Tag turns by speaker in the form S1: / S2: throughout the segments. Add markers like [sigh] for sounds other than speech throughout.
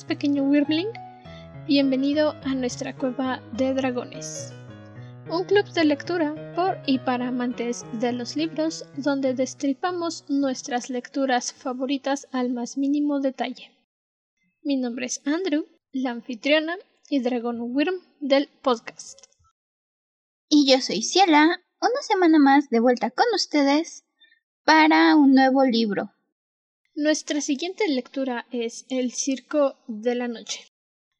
S1: pequeño Wirbling? Bienvenido a nuestra cueva de dragones. Un club de lectura por y para amantes de los libros donde destripamos nuestras lecturas favoritas al más mínimo detalle. Mi nombre es Andrew, la anfitriona y dragón Wyrm del podcast.
S2: Y yo soy Ciela, una semana más de vuelta con ustedes para un nuevo libro.
S1: Nuestra siguiente lectura es El Circo de la Noche.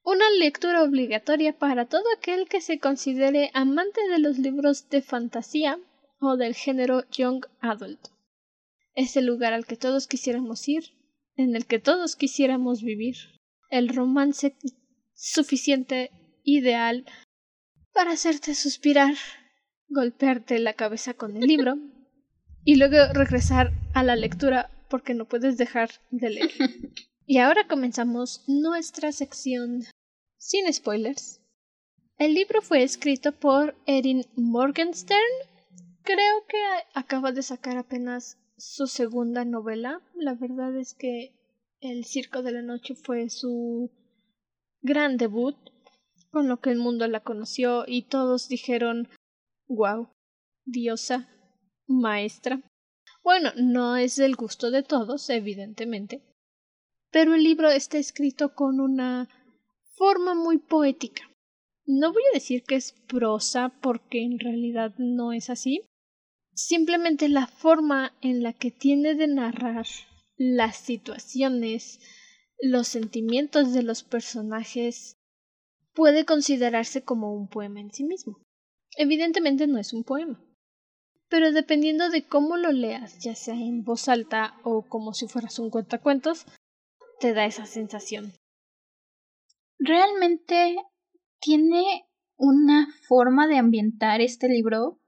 S1: Una lectura obligatoria para todo aquel que se considere amante de los libros de fantasía o del género Young Adult. Es el lugar al que todos quisiéramos ir, en el que todos quisiéramos vivir. El romance suficiente, ideal, para hacerte suspirar, golpearte la cabeza con el libro y luego regresar a la lectura porque no puedes dejar de leer. [laughs] Y ahora comenzamos nuestra sección sin spoilers. El libro fue escrito por Erin Morgenstern. Creo que acaba de sacar apenas su segunda novela. La verdad es que El Circo de la Noche fue su gran debut, con lo que el mundo la conoció y todos dijeron wow, diosa, maestra. Bueno, no es del gusto de todos, evidentemente, pero el libro está escrito con una forma muy poética. No voy a decir que es prosa porque en realidad no es así. Simplemente la forma en la que tiene de narrar las situaciones, los sentimientos de los personajes puede considerarse como un poema en sí mismo. Evidentemente no es un poema pero dependiendo de cómo lo leas, ya sea en voz alta o como si fueras un cuentacuentos, te da esa sensación.
S2: Realmente tiene una forma de ambientar este libro,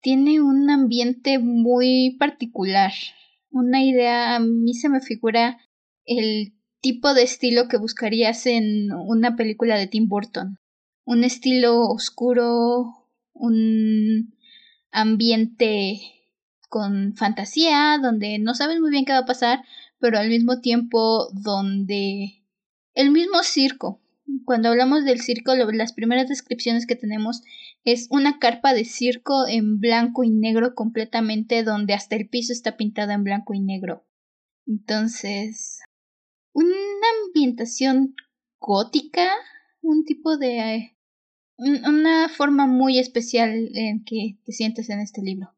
S2: tiene un ambiente muy particular, una idea, a mí se me figura el tipo de estilo que buscarías en una película de Tim Burton, un estilo oscuro, un ambiente con fantasía, donde no sabes muy bien qué va a pasar, pero al mismo tiempo donde el mismo circo. Cuando hablamos del circo, las primeras descripciones que tenemos es una carpa de circo en blanco y negro completamente, donde hasta el piso está pintado en blanco y negro. Entonces, una ambientación gótica, un tipo de una forma muy especial en que te sientes en este libro.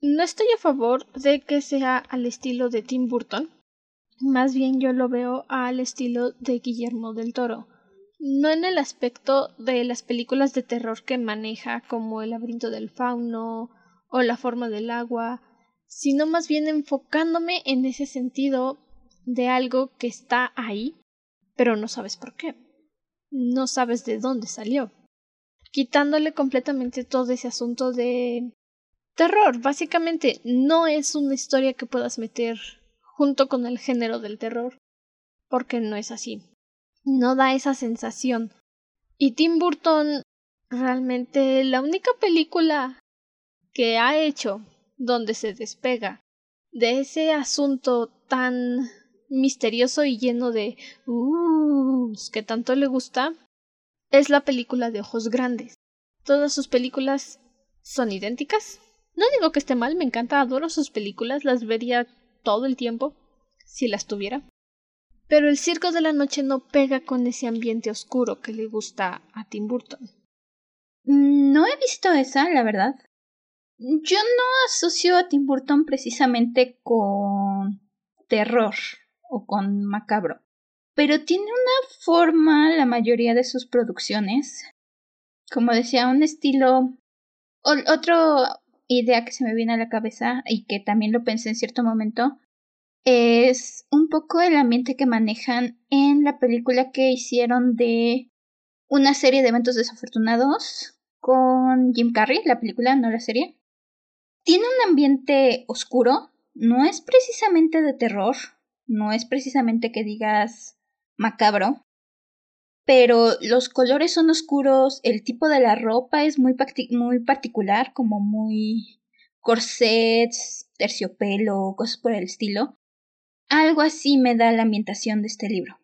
S1: No estoy a favor de que sea al estilo de Tim Burton. Más bien yo lo veo al estilo de Guillermo del Toro. No en el aspecto de las películas de terror que maneja como El laberinto del fauno o La forma del agua, sino más bien enfocándome en ese sentido de algo que está ahí, pero no sabes por qué no sabes de dónde salió. Quitándole completamente todo ese asunto de terror. Básicamente no es una historia que puedas meter junto con el género del terror, porque no es así. No da esa sensación. Y Tim Burton realmente la única película que ha hecho donde se despega de ese asunto tan misterioso y lleno de uh, que tanto le gusta es la película de ojos grandes. Todas sus películas son idénticas. No digo que esté mal, me encanta, adoro sus películas, las vería todo el tiempo, si las tuviera. Pero el circo de la noche no pega con ese ambiente oscuro que le gusta a Tim Burton.
S2: No he visto esa, la verdad. Yo no asocio a Tim Burton precisamente con terror o con macabro. Pero tiene una forma la mayoría de sus producciones. Como decía, un estilo... otra idea que se me viene a la cabeza y que también lo pensé en cierto momento es un poco el ambiente que manejan en la película que hicieron de una serie de eventos desafortunados con Jim Carrey, la película, no la serie. Tiene un ambiente oscuro, no es precisamente de terror, no es precisamente que digas macabro, pero los colores son oscuros, el tipo de la ropa es muy, muy particular, como muy corsets, terciopelo, cosas por el estilo. Algo así me da la ambientación de este libro.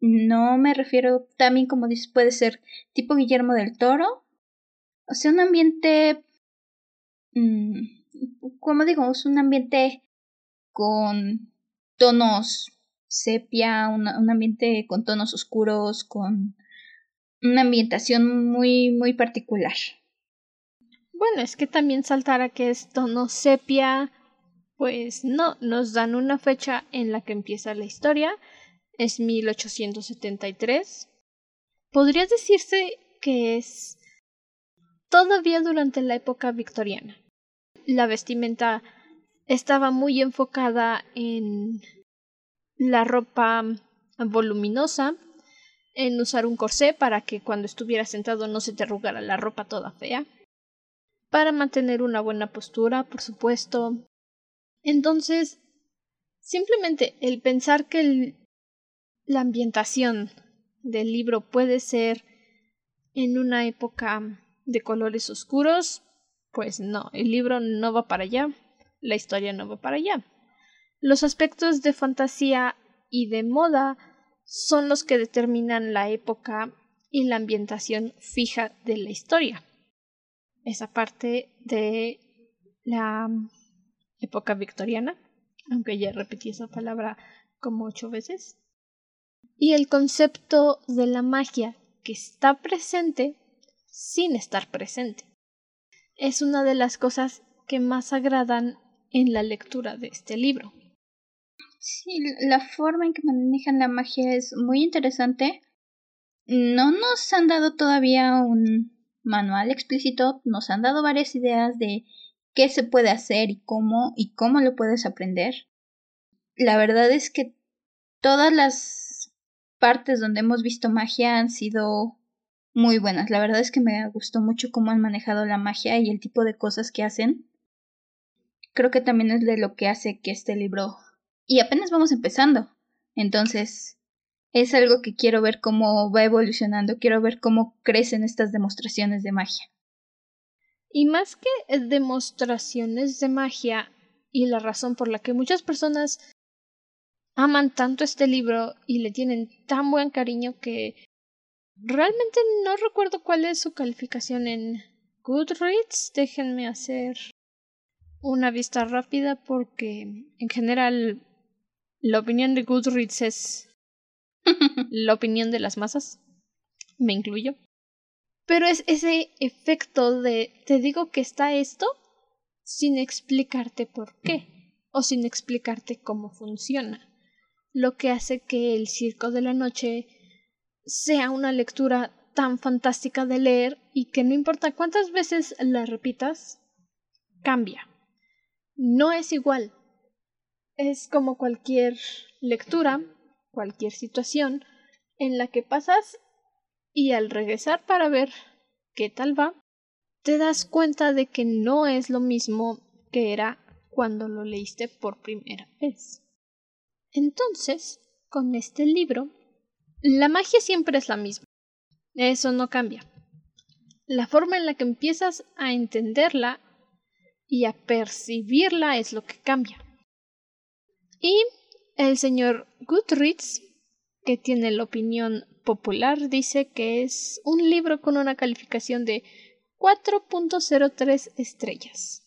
S2: No me refiero también, como dices, puede ser tipo Guillermo del Toro. O sea, un ambiente... Mmm, como digo, un ambiente con tonos sepia, un ambiente con tonos oscuros, con una ambientación muy, muy particular.
S1: Bueno, es que también saltará que es tono sepia, pues no, nos dan una fecha en la que empieza la historia, es 1873. Podría decirse que es todavía durante la época victoriana. La vestimenta estaba muy enfocada en la ropa voluminosa, en usar un corsé para que cuando estuvieras sentado no se te arrugara la ropa toda fea, para mantener una buena postura, por supuesto. Entonces, simplemente el pensar que la ambientación del libro puede ser en una época de colores oscuros, pues no, el libro no va para allá, la historia no va para allá. Los aspectos de fantasía y de moda son los que determinan la época y la ambientación fija de la historia. Esa parte de la época victoriana, aunque ya repetí esa palabra como ocho veces. Y el concepto de la magia que está presente sin estar presente. Es una de las cosas que más agradan en la lectura de este libro.
S2: Sí, la forma en que manejan la magia es muy interesante. No nos han dado todavía un manual explícito, nos han dado varias ideas de qué se puede hacer y cómo y cómo lo puedes aprender. La verdad es que todas las partes donde hemos visto magia han sido muy buenas. La verdad es que me gustó mucho cómo han manejado la magia y el tipo de cosas que hacen. Creo que también es de lo que hace que este libro y apenas vamos empezando. Entonces, es algo que quiero ver cómo va evolucionando, quiero ver cómo crecen estas demostraciones de magia.
S1: Y más que demostraciones de magia, y la razón por la que muchas personas aman tanto este libro y le tienen tan buen cariño que realmente no recuerdo cuál es su calificación en Goodreads. Déjenme hacer una vista rápida porque en general la opinión de Goodreads es [laughs] la opinión de las masas. Me incluyo. Pero es ese efecto de te digo que está esto sin explicarte por qué o sin explicarte cómo funciona. Lo que hace que el Circo de la Noche sea una lectura tan fantástica de leer y que no importa cuántas veces la repitas, cambia. No es igual, es como cualquier lectura, cualquier situación en la que pasas y al regresar para ver qué tal va, te das cuenta de que no es lo mismo que era cuando lo leíste por primera vez. Entonces, con este libro, la magia siempre es la misma. Eso no cambia. La forma en la que empiezas a entenderla y a percibirla es lo que cambia. Y el señor Goodreads, que tiene la opinión popular, dice que es un libro con una calificación de 4.03 estrellas.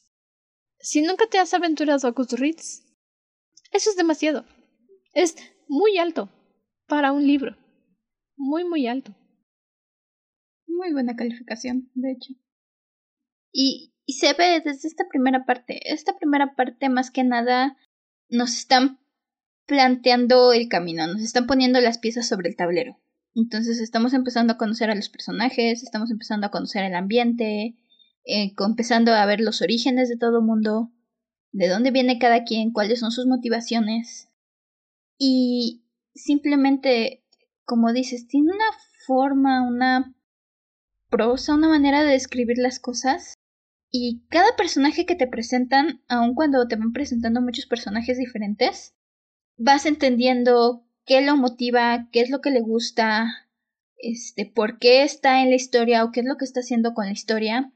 S1: Si nunca te has aventurado a Goodreads, eso es demasiado. Es muy alto para un libro. Muy, muy alto.
S2: Muy buena calificación, de hecho. Y, y se ve desde esta primera parte. Esta primera parte más que nada nos están planteando el camino, nos están poniendo las piezas sobre el tablero. Entonces estamos empezando a conocer a los personajes, estamos empezando a conocer el ambiente, eh, empezando a ver los orígenes de todo mundo, de dónde viene cada quien, cuáles son sus motivaciones. Y simplemente, como dices, tiene una forma, una prosa, una manera de describir las cosas y cada personaje que te presentan, aun cuando te van presentando muchos personajes diferentes, vas entendiendo qué lo motiva, qué es lo que le gusta, este, por qué está en la historia o qué es lo que está haciendo con la historia.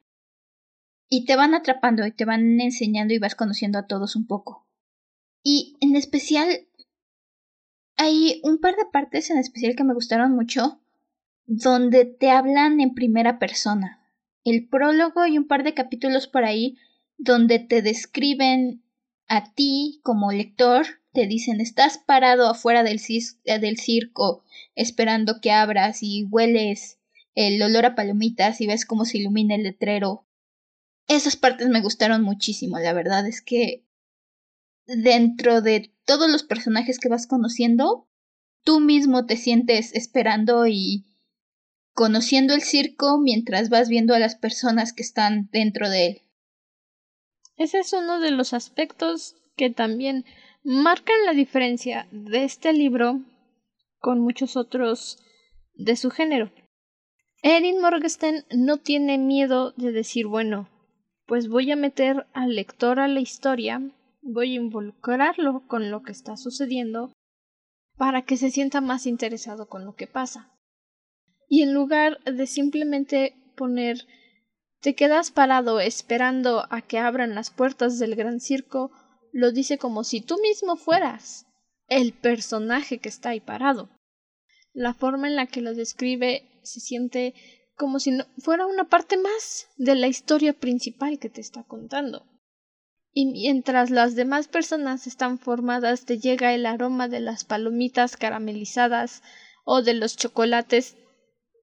S2: Y te van atrapando y te van enseñando y vas conociendo a todos un poco. Y en especial hay un par de partes en especial que me gustaron mucho donde te hablan en primera persona. El prólogo y un par de capítulos por ahí donde te describen a ti como lector, te dicen estás parado afuera del, del circo esperando que abras y hueles el olor a palomitas y ves cómo se ilumina el letrero. Esas partes me gustaron muchísimo, la verdad es que dentro de todos los personajes que vas conociendo, tú mismo te sientes esperando y conociendo el circo mientras vas viendo a las personas que están dentro de él.
S1: Ese es uno de los aspectos que también marcan la diferencia de este libro con muchos otros de su género. Erin Morgenstern no tiene miedo de decir, bueno, pues voy a meter al lector a la historia, voy a involucrarlo con lo que está sucediendo para que se sienta más interesado con lo que pasa. Y en lugar de simplemente poner te quedas parado esperando a que abran las puertas del gran circo, lo dice como si tú mismo fueras el personaje que está ahí parado. La forma en la que lo describe se siente como si fuera una parte más de la historia principal que te está contando. Y mientras las demás personas están formadas te llega el aroma de las palomitas caramelizadas o de los chocolates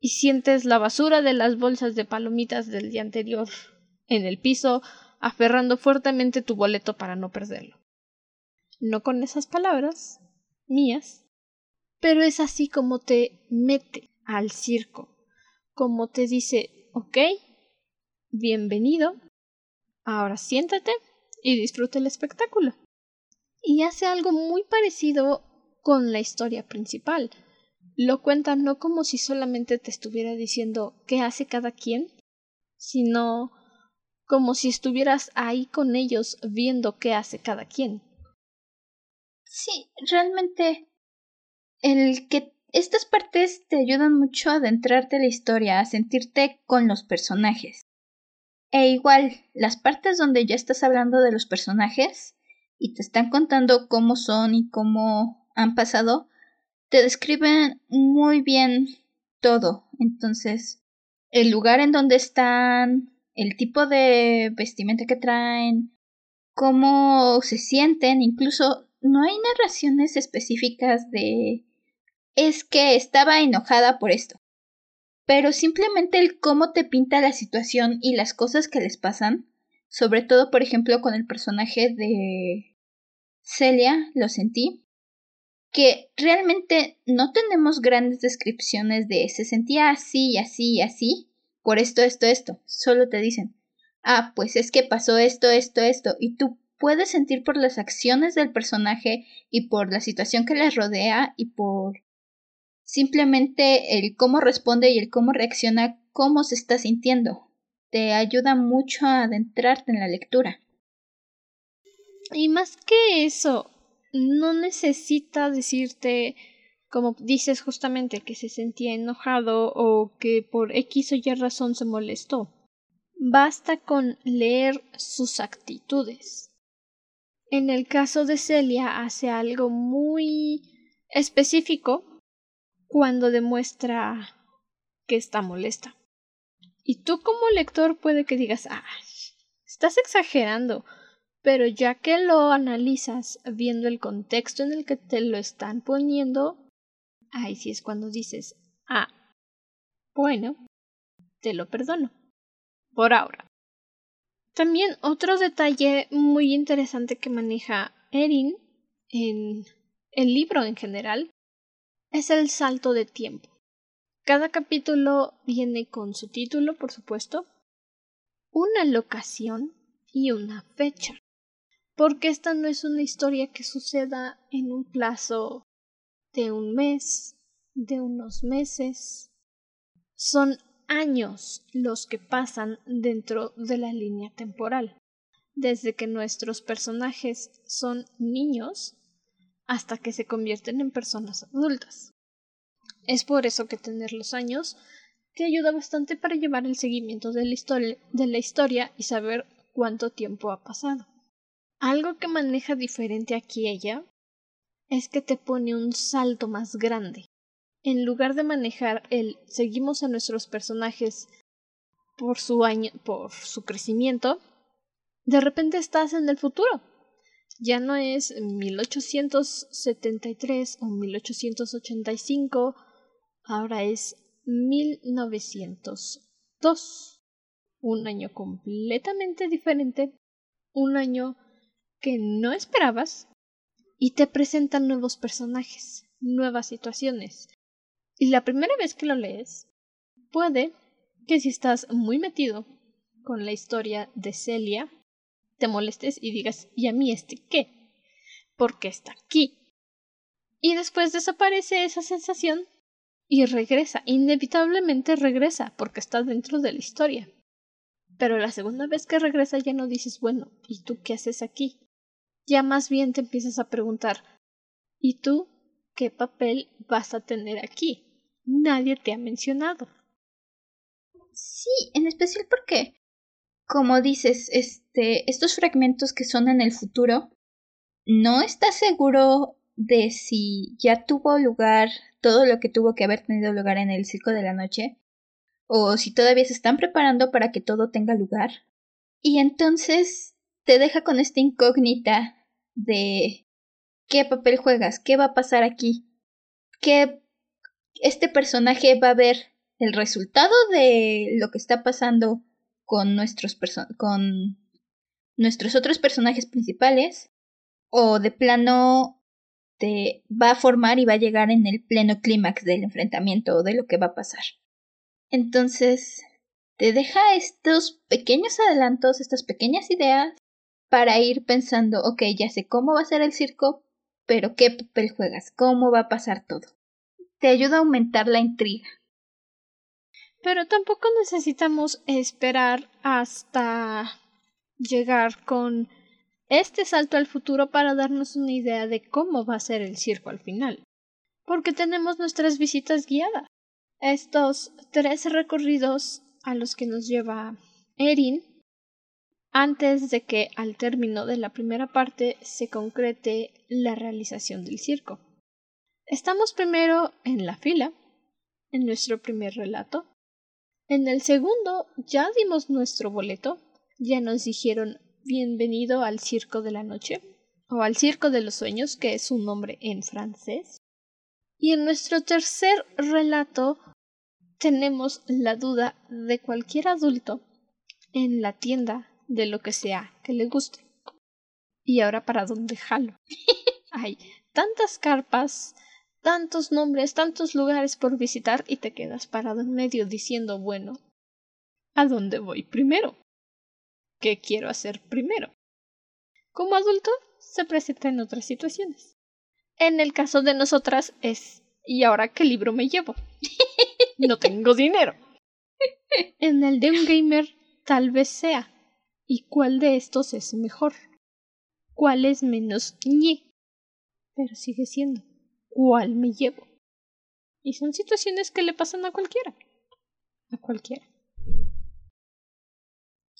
S1: y sientes la basura de las bolsas de palomitas del día anterior en el piso, aferrando fuertemente tu boleto para no perderlo. No con esas palabras mías, pero es así como te mete al circo, como te dice, ok, bienvenido, ahora siéntate y disfruta el espectáculo. Y hace algo muy parecido con la historia principal lo cuenta no como si solamente te estuviera diciendo qué hace cada quien, sino como si estuvieras ahí con ellos viendo qué hace cada quien.
S2: Sí, realmente el que estas partes te ayudan mucho a adentrarte en la historia, a sentirte con los personajes. E igual, las partes donde ya estás hablando de los personajes y te están contando cómo son y cómo han pasado, te describen muy bien todo. Entonces, el lugar en donde están, el tipo de vestimenta que traen, cómo se sienten, incluso no hay narraciones específicas de es que estaba enojada por esto. Pero simplemente el cómo te pinta la situación y las cosas que les pasan, sobre todo por ejemplo con el personaje de Celia, lo sentí, que realmente no tenemos grandes descripciones de se sentía así y así y así, por esto, esto, esto. Solo te dicen, ah, pues es que pasó esto, esto, esto, y tú puedes sentir por las acciones del personaje y por la situación que les rodea y por simplemente el cómo responde y el cómo reacciona, cómo se está sintiendo. Te ayuda mucho a adentrarte en la lectura.
S1: Y más que eso, no necesita decirte, como dices justamente, que se sentía enojado o que por X o Y razón se molestó. Basta con leer sus actitudes. En el caso de Celia hace algo muy específico cuando demuestra que está molesta. Y tú como lector puede que digas, ah, estás exagerando, pero ya que lo analizas viendo el contexto en el que te lo están poniendo, ahí sí es cuando dices, ah, bueno, te lo perdono. Por ahora. También otro detalle muy interesante que maneja Erin en el libro en general es el salto de tiempo. Cada capítulo viene con su título, por supuesto, una locación y una fecha porque esta no es una historia que suceda en un plazo de un mes, de unos meses. Son años los que pasan dentro de la línea temporal, desde que nuestros personajes son niños hasta que se convierten en personas adultas. Es por eso que tener los años te ayuda bastante para llevar el seguimiento de la, historia, de la historia y saber cuánto tiempo ha pasado. Algo que maneja diferente aquí ella es que te pone un salto más grande. En lugar de manejar el seguimos a nuestros personajes por su año, por su crecimiento, de repente estás en el futuro. Ya no es 1873 o 1885, ahora es 1902. Un año completamente diferente, un año que no esperabas y te presentan nuevos personajes, nuevas situaciones. Y la primera vez que lo lees, puede que si estás muy metido con la historia de Celia, te molestes y digas, ¿y a mí este qué? Porque está aquí. Y después desaparece esa sensación y regresa, inevitablemente regresa, porque está dentro de la historia. Pero la segunda vez que regresa ya no dices, bueno, ¿y tú qué haces aquí? Ya más bien te empiezas a preguntar ¿Y tú qué papel vas a tener aquí? Nadie te ha mencionado.
S2: Sí, en especial porque, como dices, este, estos fragmentos que son en el futuro, no estás seguro de si ya tuvo lugar todo lo que tuvo que haber tenido lugar en el circo de la noche, o si todavía se están preparando para que todo tenga lugar. Y entonces te deja con esta incógnita de qué papel juegas, qué va a pasar aquí, qué este personaje va a ver el resultado de lo que está pasando con nuestros con nuestros otros personajes principales o de plano te va a formar y va a llegar en el pleno clímax del enfrentamiento o de lo que va a pasar. Entonces, te deja estos pequeños adelantos, estas pequeñas ideas para ir pensando, ok, ya sé cómo va a ser el circo, pero qué papel juegas, cómo va a pasar todo. Te ayuda a aumentar la intriga.
S1: Pero tampoco necesitamos esperar hasta llegar con este salto al futuro para darnos una idea de cómo va a ser el circo al final. Porque tenemos nuestras visitas guiadas. Estos tres recorridos a los que nos lleva Erin antes de que al término de la primera parte se concrete la realización del circo. Estamos primero en la fila, en nuestro primer relato. En el segundo ya dimos nuestro boleto, ya nos dijeron bienvenido al circo de la noche, o al circo de los sueños, que es un nombre en francés. Y en nuestro tercer relato tenemos la duda de cualquier adulto en la tienda de lo que sea que le guste. ¿Y ahora para dónde jalo? [laughs] Hay tantas carpas, tantos nombres, tantos lugares por visitar y te quedas parado en medio diciendo, bueno, ¿a dónde voy primero? ¿Qué quiero hacer primero? Como adulto se presenta en otras situaciones. En el caso de nosotras es ¿y ahora qué libro me llevo? [laughs] no tengo dinero. [laughs] En el de un gamer tal vez sea y cuál de estos es mejor, cuál es menos ñe, pero sigue siendo cuál me llevo. Y son situaciones que le pasan a cualquiera, a cualquiera.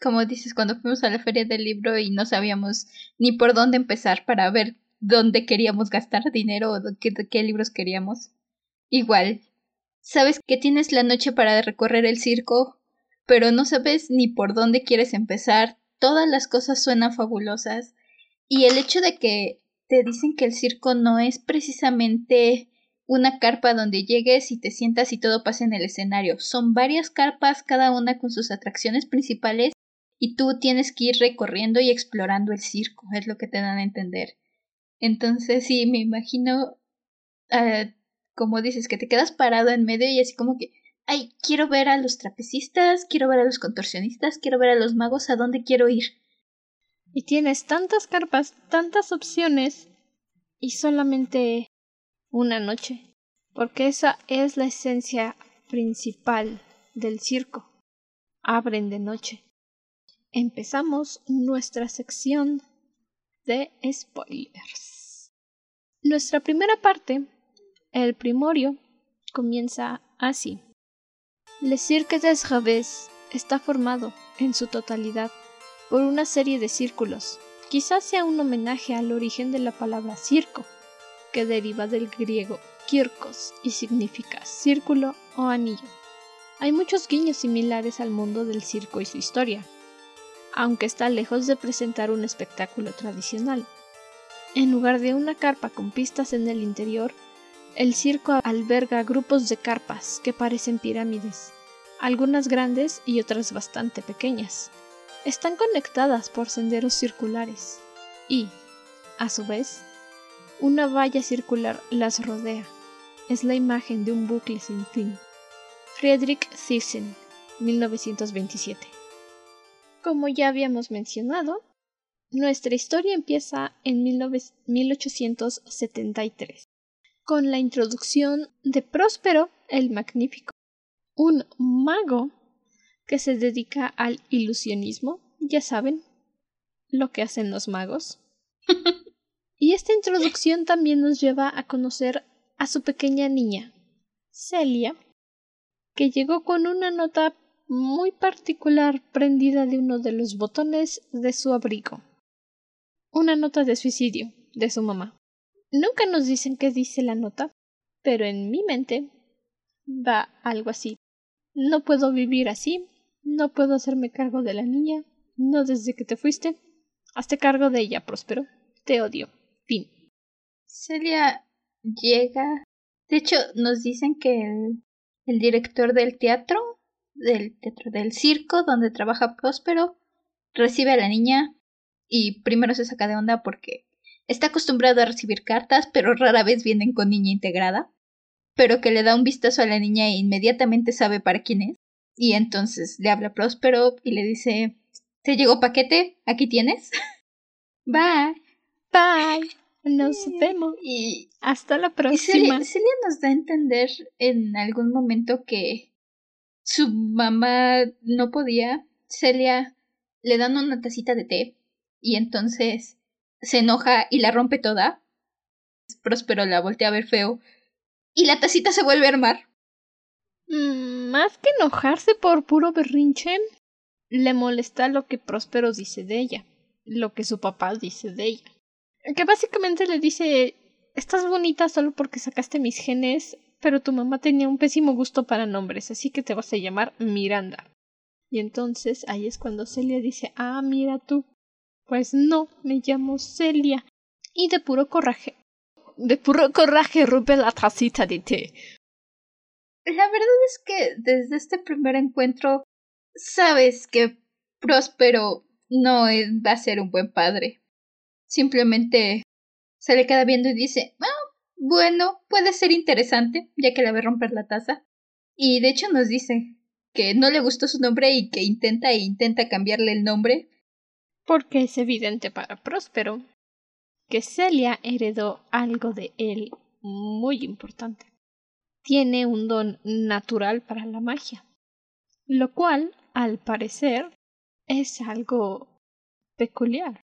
S2: Como dices, cuando fuimos a la feria del libro y no sabíamos ni por dónde empezar para ver dónde queríamos gastar dinero o qué, qué libros queríamos. Igual, sabes que tienes la noche para recorrer el circo, pero no sabes ni por dónde quieres empezar, todas las cosas suenan fabulosas y el hecho de que te dicen que el circo no es precisamente una carpa donde llegues y te sientas y todo pasa en el escenario. Son varias carpas, cada una con sus atracciones principales, y tú tienes que ir recorriendo y explorando el circo, es lo que te dan a entender. Entonces, sí, me imagino, uh, como dices, que te quedas parado en medio y así como que, ay, quiero ver a los trapecistas, quiero ver a los contorsionistas, quiero ver a los magos, ¿a dónde quiero ir?
S1: Y tienes tantas carpas, tantas opciones y solamente una noche, porque esa es la esencia principal del circo. Abren de noche. Empezamos nuestra sección de spoilers. Nuestra primera parte, el primorio, comienza así. Le Cirque des Rêves está formado, en su totalidad, por una serie de círculos. Quizás sea un homenaje al origen de la palabra circo, que deriva del griego kirkos y significa círculo o anillo. Hay muchos guiños similares al mundo del circo y su historia, aunque está lejos de presentar un espectáculo tradicional. En lugar de una carpa con pistas en el interior, el circo alberga grupos de carpas que parecen pirámides, algunas grandes y otras bastante pequeñas. Están conectadas por senderos circulares y, a su vez, una valla circular las rodea. Es la imagen de un bucle sin fin. Friedrich Thyssen, 1927. Como ya habíamos mencionado, nuestra historia empieza en 1873, con la introducción de Próspero el Magnífico, un mago que se dedica al ilusionismo, ya saben, lo que hacen los magos. [laughs] y esta introducción también nos lleva a conocer a su pequeña niña, Celia, que llegó con una nota muy particular prendida de uno de los botones de su abrigo. Una nota de suicidio de su mamá. Nunca nos dicen qué dice la nota, pero en mi mente va algo así. No puedo vivir así, no puedo hacerme cargo de la niña, no desde que te fuiste. Hazte cargo de ella, Próspero. Te odio. Fin.
S2: Celia llega. De hecho, nos dicen que el, el director del teatro del teatro del circo donde trabaja Próspero, recibe a la niña y primero se saca de onda porque está acostumbrado a recibir cartas, pero rara vez vienen con niña integrada, pero que le da un vistazo a la niña e inmediatamente sabe para quién es. Y entonces le habla a Próspero y le dice, ¿te llegó paquete? Aquí tienes. [laughs]
S1: Bye. Bye. Nos vemos. Y hasta la próxima.
S2: Celia nos da a entender en algún momento que su mamá no podía, Celia le dan una tacita de té y entonces se enoja y la rompe toda. Próspero la voltea a ver feo y la tacita se vuelve a armar.
S1: Mm, más que enojarse por puro berrinche, le molesta lo que Próspero dice de ella, lo que su papá dice de ella. Que básicamente le dice, estás bonita solo porque sacaste mis genes pero tu mamá tenía un pésimo gusto para nombres, así que te vas a llamar Miranda. Y entonces ahí es cuando Celia dice, ah, mira tú. Pues no, me llamo Celia. Y de puro coraje, de puro coraje rompe la tacita de té.
S2: La verdad es que desde este primer encuentro sabes que Próspero no va a ser un buen padre. Simplemente se le queda viendo y dice, ah, bueno, puede ser interesante, ya que la ve romper la taza. Y de hecho nos dice que no le gustó su nombre y que intenta e intenta cambiarle el nombre.
S1: Porque es evidente para Próspero que Celia heredó algo de él muy importante. Tiene un don natural para la magia, lo cual, al parecer, es algo peculiar.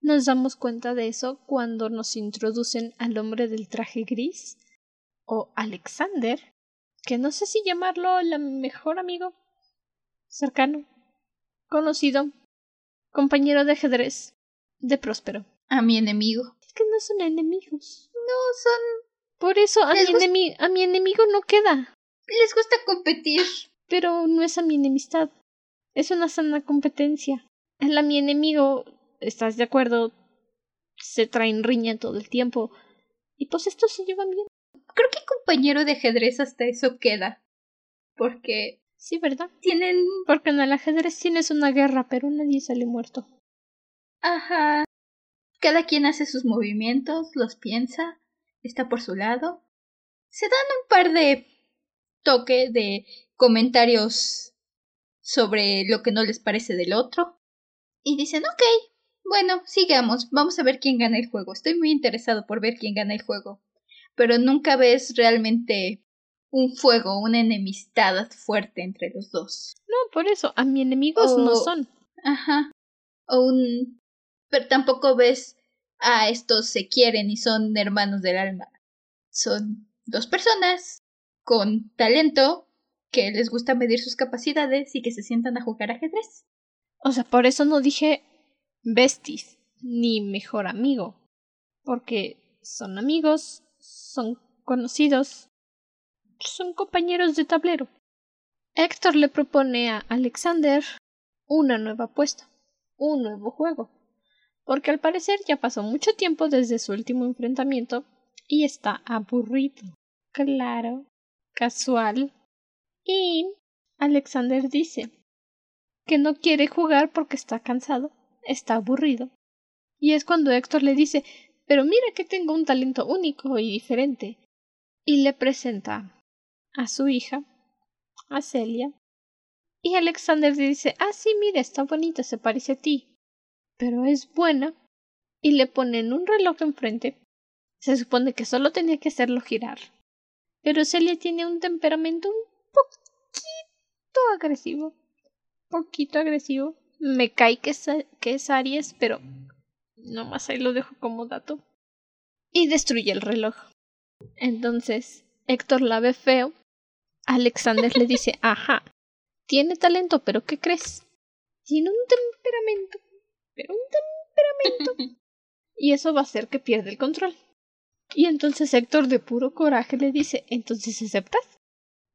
S1: Nos damos cuenta de eso cuando nos introducen al hombre del traje gris o Alexander, que no sé si llamarlo el mejor amigo, cercano, conocido, compañero de ajedrez de Próspero.
S2: A mi enemigo.
S1: Es que no son enemigos.
S2: No son.
S1: Por eso a mi, a mi enemigo no queda.
S2: Les gusta competir.
S1: Pero no es a mi enemistad. Es una sana competencia. El a mi enemigo ¿Estás de acuerdo? Se traen riña todo el tiempo. Y pues estos se llevan bien.
S2: Creo que compañero de ajedrez hasta eso queda. Porque.
S1: Sí, ¿verdad?
S2: Tienen.
S1: Porque en el ajedrez tienes una guerra, pero nadie sale muerto.
S2: Ajá. Cada quien hace sus movimientos, los piensa, está por su lado. Se dan un par de toque de comentarios sobre lo que no les parece del otro. Y dicen, ok, bueno, sigamos, vamos a ver quién gana el juego. Estoy muy interesado por ver quién gana el juego. Pero nunca ves realmente un fuego, una enemistad fuerte entre los dos.
S1: No, por eso, a mi enemigos no son.
S2: Ajá. O un... Pero tampoco ves a estos se quieren y son hermanos del alma. Son dos personas con talento que les gusta medir sus capacidades y que se sientan a jugar ajedrez.
S1: O sea, por eso no dije besties ni mejor amigo, porque son amigos, son conocidos, son compañeros de tablero. Héctor le propone a Alexander una nueva apuesta, un nuevo juego, porque al parecer ya pasó mucho tiempo desde su último enfrentamiento y está aburrido. Claro, casual. Y Alexander dice que no quiere jugar porque está cansado, está aburrido. Y es cuando Héctor le dice pero mira que tengo un talento único y diferente. Y le presenta a su hija, a Celia. Y Alexander dice, ah, sí, mira, está bonita, se parece a ti. Pero es buena. Y le ponen un reloj enfrente. Se supone que solo tenía que hacerlo girar. Pero Celia tiene un temperamento un poquito agresivo. Poquito agresivo. Me cae que es, que es Aries, pero Nomás ahí lo dejo como dato. Y destruye el reloj. Entonces, Héctor la ve feo. Alexander le dice, [laughs] ajá, tiene talento, pero ¿qué crees? Tiene un temperamento, pero un temperamento. [laughs] y eso va a hacer que pierda el control. Y entonces Héctor de puro coraje le dice, ¿entonces aceptas?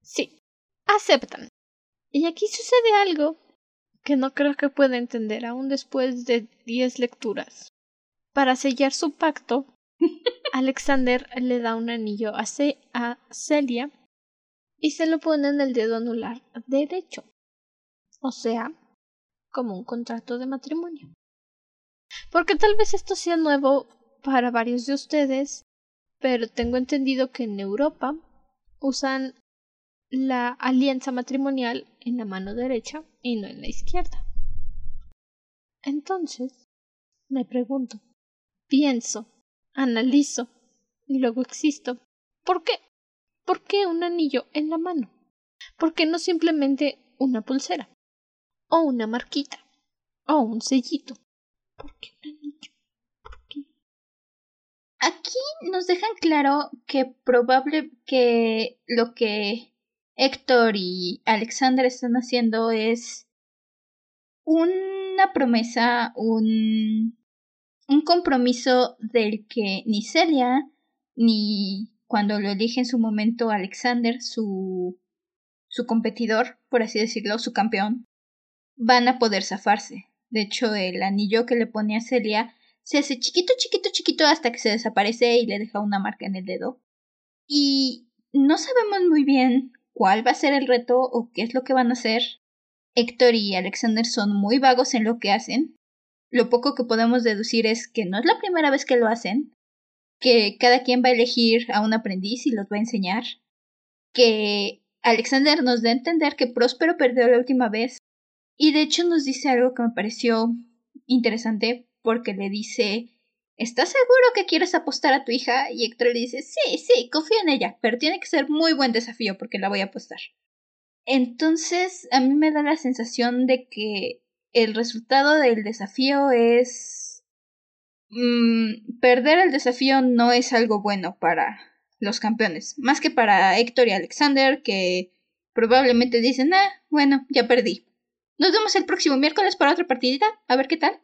S1: Sí, aceptan. Y aquí sucede algo que no creo que pueda entender aún después de diez lecturas. Para sellar su pacto, [laughs] Alexander le da un anillo a, Celia y se lo pone en el dedo anular derecho. O sea, como un contrato de matrimonio. Porque tal vez esto sea nuevo para varios de ustedes, pero tengo entendido que en Europa usan la alianza matrimonial en la mano derecha y no en la izquierda. Entonces, me pregunto, pienso, analizo y luego existo. ¿Por qué? ¿Por qué un anillo en la mano? ¿Por qué no simplemente una pulsera? O una marquita. O un sellito. ¿Por qué un anillo? ¿Por qué?
S2: Aquí nos dejan claro que probable que lo que Héctor y Alexander están haciendo es una promesa, un un compromiso del que ni Celia ni cuando lo elige en su momento Alexander, su, su competidor, por así decirlo, su campeón, van a poder zafarse. De hecho, el anillo que le pone a Celia se hace chiquito, chiquito, chiquito hasta que se desaparece y le deja una marca en el dedo. Y no sabemos muy bien cuál va a ser el reto o qué es lo que van a hacer. Héctor y Alexander son muy vagos en lo que hacen, lo poco que podemos deducir es que no es la primera vez que lo hacen, que cada quien va a elegir a un aprendiz y los va a enseñar, que Alexander nos da a entender que Próspero perdió la última vez, y de hecho nos dice algo que me pareció interesante, porque le dice ¿Estás seguro que quieres apostar a tu hija? Y Héctor le dice Sí, sí, confío en ella, pero tiene que ser muy buen desafío porque la voy a apostar. Entonces, a mí me da la sensación de que el resultado del desafío es... Mm, perder el desafío no es algo bueno para los campeones, más que para Héctor y Alexander que probablemente dicen, ah, bueno, ya perdí. Nos vemos el próximo miércoles para otra partidita, a ver qué tal.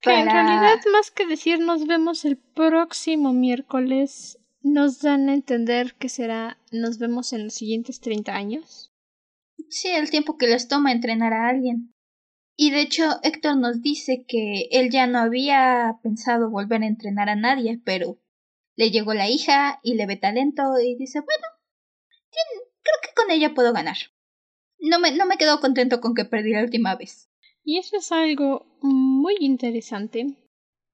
S1: Que en realidad, más que decir nos vemos el próximo miércoles, nos dan a entender que será nos vemos en los siguientes 30 años.
S2: Sí, el tiempo que les toma entrenar a alguien. Y de hecho, Héctor nos dice que él ya no había pensado volver a entrenar a nadie, pero le llegó la hija y le ve talento y dice, bueno, creo que con ella puedo ganar. No me, no me quedo contento con que perdí la última vez.
S1: Y eso es algo muy interesante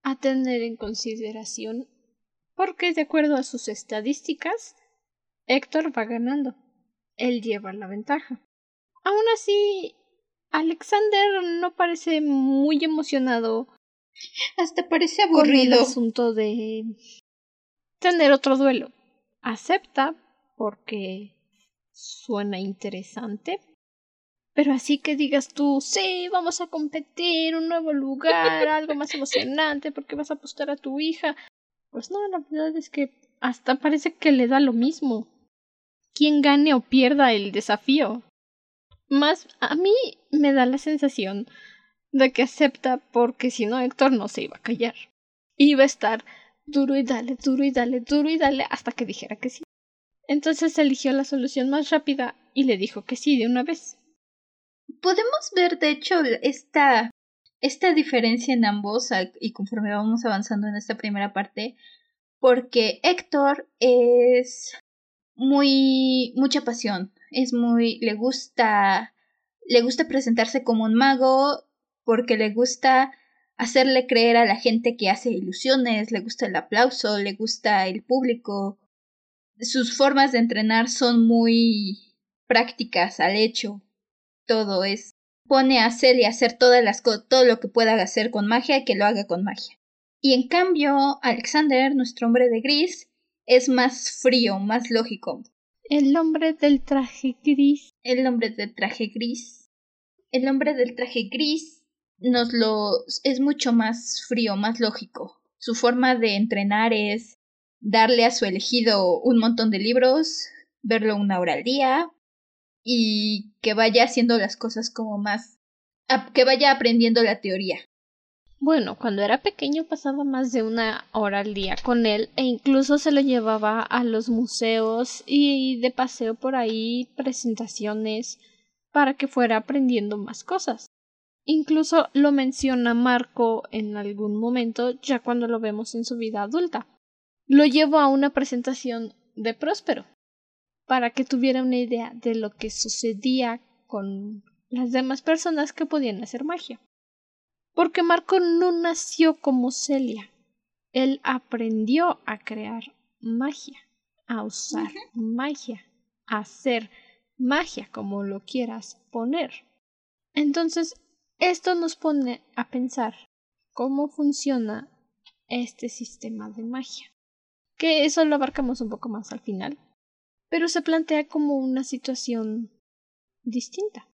S1: a tener en consideración, porque de acuerdo a sus estadísticas, Héctor va ganando. Él lleva la ventaja. Aún así, Alexander no parece muy emocionado.
S2: Hasta parece aburrido.
S1: el asunto de tener otro duelo. Acepta porque suena interesante. Pero así que digas tú, sí, vamos a competir, un nuevo lugar, [laughs] algo más emocionante, porque vas a apostar a tu hija. Pues no, la verdad es que hasta parece que le da lo mismo. Quien gane o pierda el desafío. Más a mí me da la sensación de que acepta porque si no Héctor no se iba a callar. Iba a estar duro y dale, duro y dale, duro y dale, hasta que dijera que sí. Entonces eligió la solución más rápida y le dijo que sí de una vez.
S2: Podemos ver, de hecho, esta, esta diferencia en ambos y conforme vamos avanzando en esta primera parte, porque Héctor es muy mucha pasión, es muy le gusta le gusta presentarse como un mago porque le gusta hacerle creer a la gente que hace ilusiones, le gusta el aplauso, le gusta el público. Sus formas de entrenar son muy prácticas al hecho. Todo es pone a hacer y hacer todas las todo lo que pueda hacer con magia que lo haga con magia. Y en cambio, Alexander, nuestro hombre de gris, es más frío, más lógico.
S1: El hombre del traje gris.
S2: El hombre del traje gris. El hombre del traje gris nos lo es mucho más frío, más lógico. Su forma de entrenar es darle a su elegido un montón de libros, verlo una hora al día y que vaya haciendo las cosas como más que vaya aprendiendo la teoría.
S1: Bueno, cuando era pequeño pasaba más de una hora al día con él e incluso se lo llevaba a los museos y de paseo por ahí presentaciones para que fuera aprendiendo más cosas. Incluso lo menciona Marco en algún momento ya cuando lo vemos en su vida adulta. Lo llevó a una presentación de Próspero para que tuviera una idea de lo que sucedía con las demás personas que podían hacer magia. Porque Marco no nació como Celia. Él aprendió a crear magia, a usar magia, a hacer magia, como lo quieras poner. Entonces, esto nos pone a pensar cómo funciona este sistema de magia. Que eso lo abarcamos un poco más al final. Pero se plantea como una situación distinta.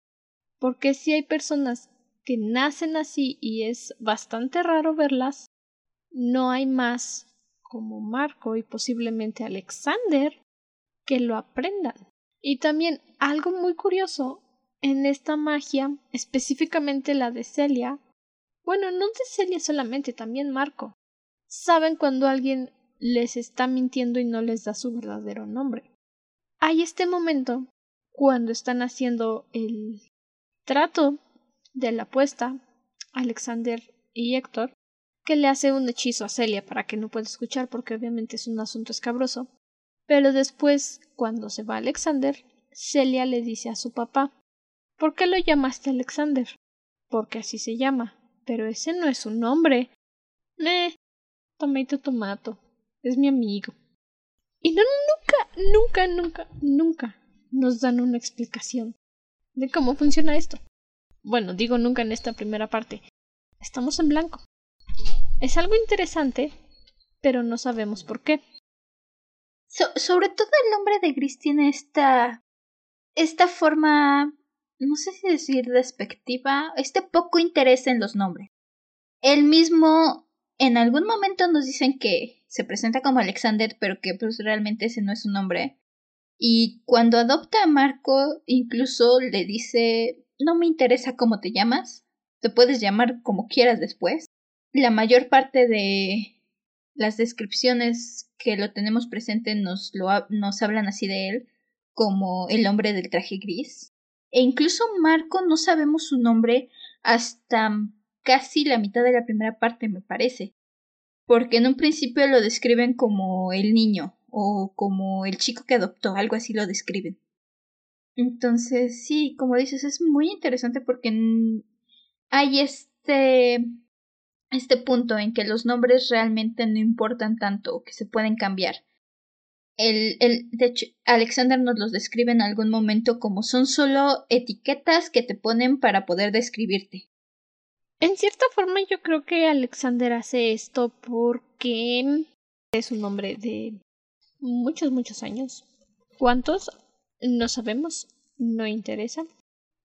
S1: Porque si hay personas que nacen así y es bastante raro verlas, no hay más como Marco y posiblemente Alexander que lo aprendan. Y también algo muy curioso en esta magia, específicamente la de Celia, bueno, no de Celia solamente, también Marco, saben cuando alguien les está mintiendo y no les da su verdadero nombre. Hay este momento cuando están haciendo el trato de la apuesta, Alexander y Héctor, que le hace un hechizo a Celia para que no pueda escuchar porque obviamente es un asunto escabroso. Pero después, cuando se va Alexander, Celia le dice a su papá ¿Por qué lo llamaste Alexander? Porque así se llama. Pero ese no es su nombre. Eh, tomato tomato. Es mi amigo. Y no, nunca, nunca, nunca, nunca nos dan una explicación de cómo funciona esto. Bueno, digo nunca en esta primera parte. Estamos en blanco. Es algo interesante, pero no sabemos por qué.
S2: sobre todo el nombre de gris tiene esta. esta forma. no sé si decir despectiva. este poco interés en los nombres. Él mismo. en algún momento nos dicen que se presenta como Alexander, pero que pues realmente ese no es su nombre. Y cuando adopta a Marco, incluso le dice no me interesa cómo te llamas, te puedes llamar como quieras después. La mayor parte de las descripciones que lo tenemos presente nos, lo, nos hablan así de él, como el hombre del traje gris. E incluso Marco no sabemos su nombre hasta casi la mitad de la primera parte, me parece. Porque en un principio lo describen como el niño o como el chico que adoptó, algo así lo describen. Entonces, sí, como dices, es muy interesante porque hay este este punto en que los nombres realmente no importan tanto, que se pueden cambiar. El, el, de hecho, Alexander nos los describe en algún momento como son solo etiquetas que te ponen para poder describirte.
S1: En cierta forma yo creo que Alexander hace esto porque es un hombre de muchos, muchos años. ¿Cuántos? No sabemos, no interesa.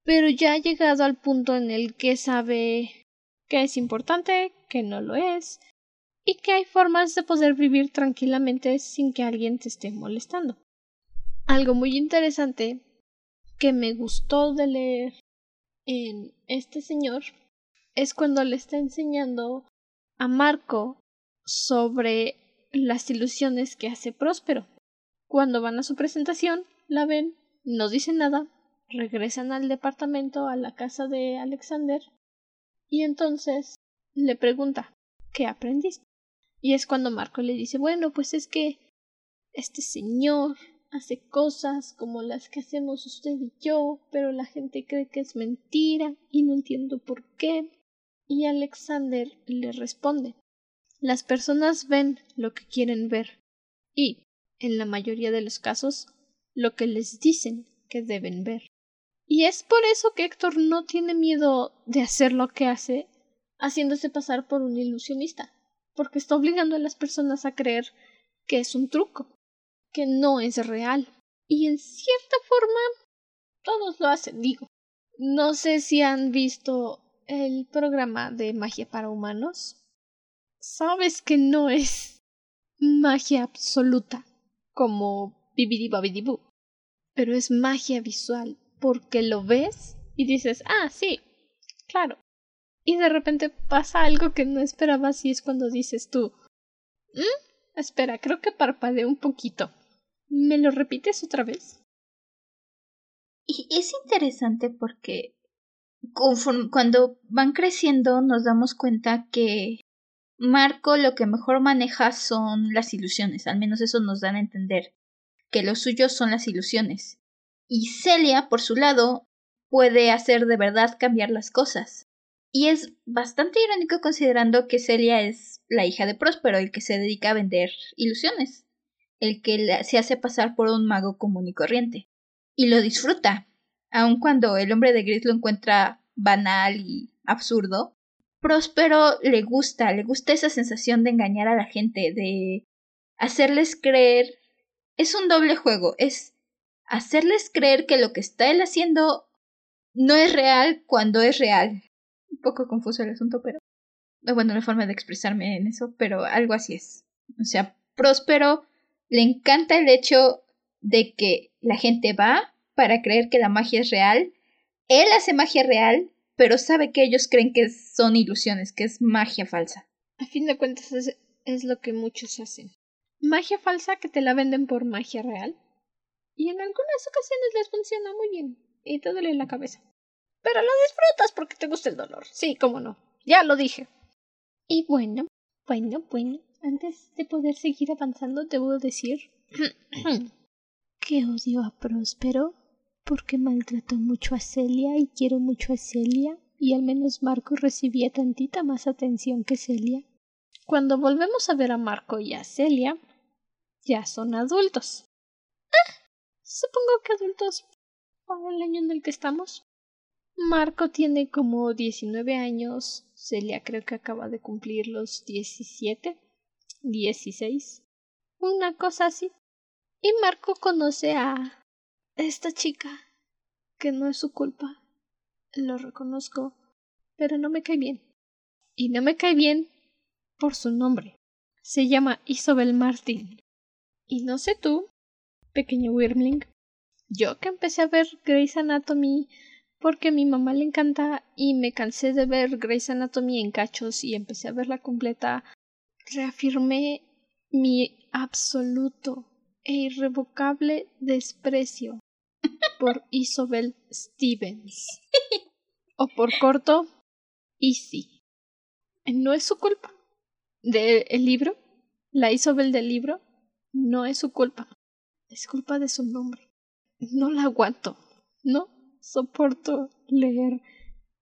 S1: Pero ya ha llegado al punto en el que sabe que es importante, que no lo es, y que hay formas de poder vivir tranquilamente sin que alguien te esté molestando. Algo muy interesante que me gustó de leer en este señor es cuando le está enseñando a Marco sobre las ilusiones que hace Próspero. Cuando van a su presentación, la ven, no dicen nada, regresan al departamento, a la casa de Alexander, y entonces le pregunta ¿Qué aprendiste? Y es cuando Marco le dice bueno, pues es que este señor hace cosas como las que hacemos usted y yo, pero la gente cree que es mentira y no entiendo por qué. Y Alexander le responde Las personas ven lo que quieren ver y, en la mayoría de los casos, lo que les dicen que deben ver. Y es por eso que Héctor no tiene miedo de hacer lo que hace, haciéndose pasar por un ilusionista, porque está obligando a las personas a creer que es un truco, que no es real. Y en cierta forma, todos lo hacen, digo. No sé si han visto el programa de magia para humanos. Sabes que no es magia absoluta, como Bibidi pero es magia visual porque lo ves y dices, ah, sí, claro. Y de repente pasa algo que no esperabas y es cuando dices tú, ¿Mm? espera, creo que parpadeé un poquito. ¿Me lo repites otra vez?
S2: Y es interesante porque cuando van creciendo nos damos cuenta que Marco lo que mejor maneja son las ilusiones, al menos eso nos dan a entender, que lo suyo son las ilusiones. Y Celia, por su lado, puede hacer de verdad cambiar las cosas. Y es bastante irónico considerando que Celia es la hija de Próspero, el que se dedica a vender ilusiones, el que se hace pasar por un mago común y corriente. Y lo disfruta, aun cuando el hombre de Gris lo encuentra banal y absurdo. Próspero le gusta, le gusta esa sensación de engañar a la gente, de hacerles creer. Es un doble juego, es hacerles creer que lo que está él haciendo no es real cuando es real. Un poco confuso el asunto, pero bueno, la forma de expresarme en eso, pero algo así es. O sea, Próspero le encanta el hecho de que la gente va para creer que la magia es real. Él hace magia real, pero sabe que ellos creen que son ilusiones, que es magia falsa.
S1: A fin de cuentas es, es lo que muchos hacen. Magia falsa que te la venden por magia real y en algunas ocasiones les funciona muy bien y te duele la cabeza. Pero lo disfrutas porque te gusta el dolor. Sí, cómo no. Ya lo dije. Y bueno, bueno, bueno, antes de poder seguir avanzando, debo decir [clears throat] que odio a Próspero porque maltrató mucho a Celia y quiero mucho a Celia y al menos Marco recibía tantita más atención que Celia. Cuando volvemos a ver a Marco y a Celia, ya son adultos. Supongo que adultos para el año en el que estamos. Marco tiene como 19 años, Celia creo que acaba de cumplir los 17, 16, una cosa así. Y Marco conoce a esta chica, que no es su culpa, lo reconozco, pero no me cae bien. Y no me cae bien por su nombre. Se llama Isabel Martin. Y no sé tú, pequeño Wyrmling. Yo que empecé a ver Grey's Anatomy porque a mi mamá le encanta y me cansé de ver Grey's Anatomy en cachos y empecé a verla completa, reafirmé mi absoluto e irrevocable desprecio [laughs] por Isabel Stevens. [laughs] O por corto, Easy. No es su culpa. Del libro, la Isabel del libro, no es su culpa. Es culpa de su nombre. No la aguanto. No soporto leer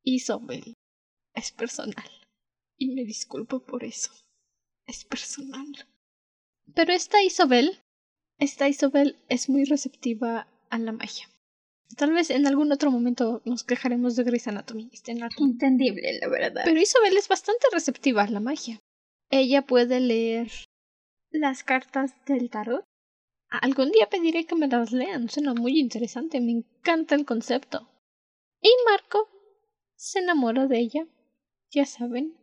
S1: Isabel. Es personal. Y me disculpo por eso. Es personal. Pero esta Isabel, esta Isabel es muy receptiva a la magia. Tal vez en algún otro momento nos quejaremos de Grey's Anatomy.
S2: Entendible, la verdad.
S1: Pero Isabel es bastante receptiva a la magia. Ella puede leer las cartas del tarot Algún día pediré que me las lean, suena muy interesante, me encanta el concepto. Y Marco se enamora de ella, ya saben,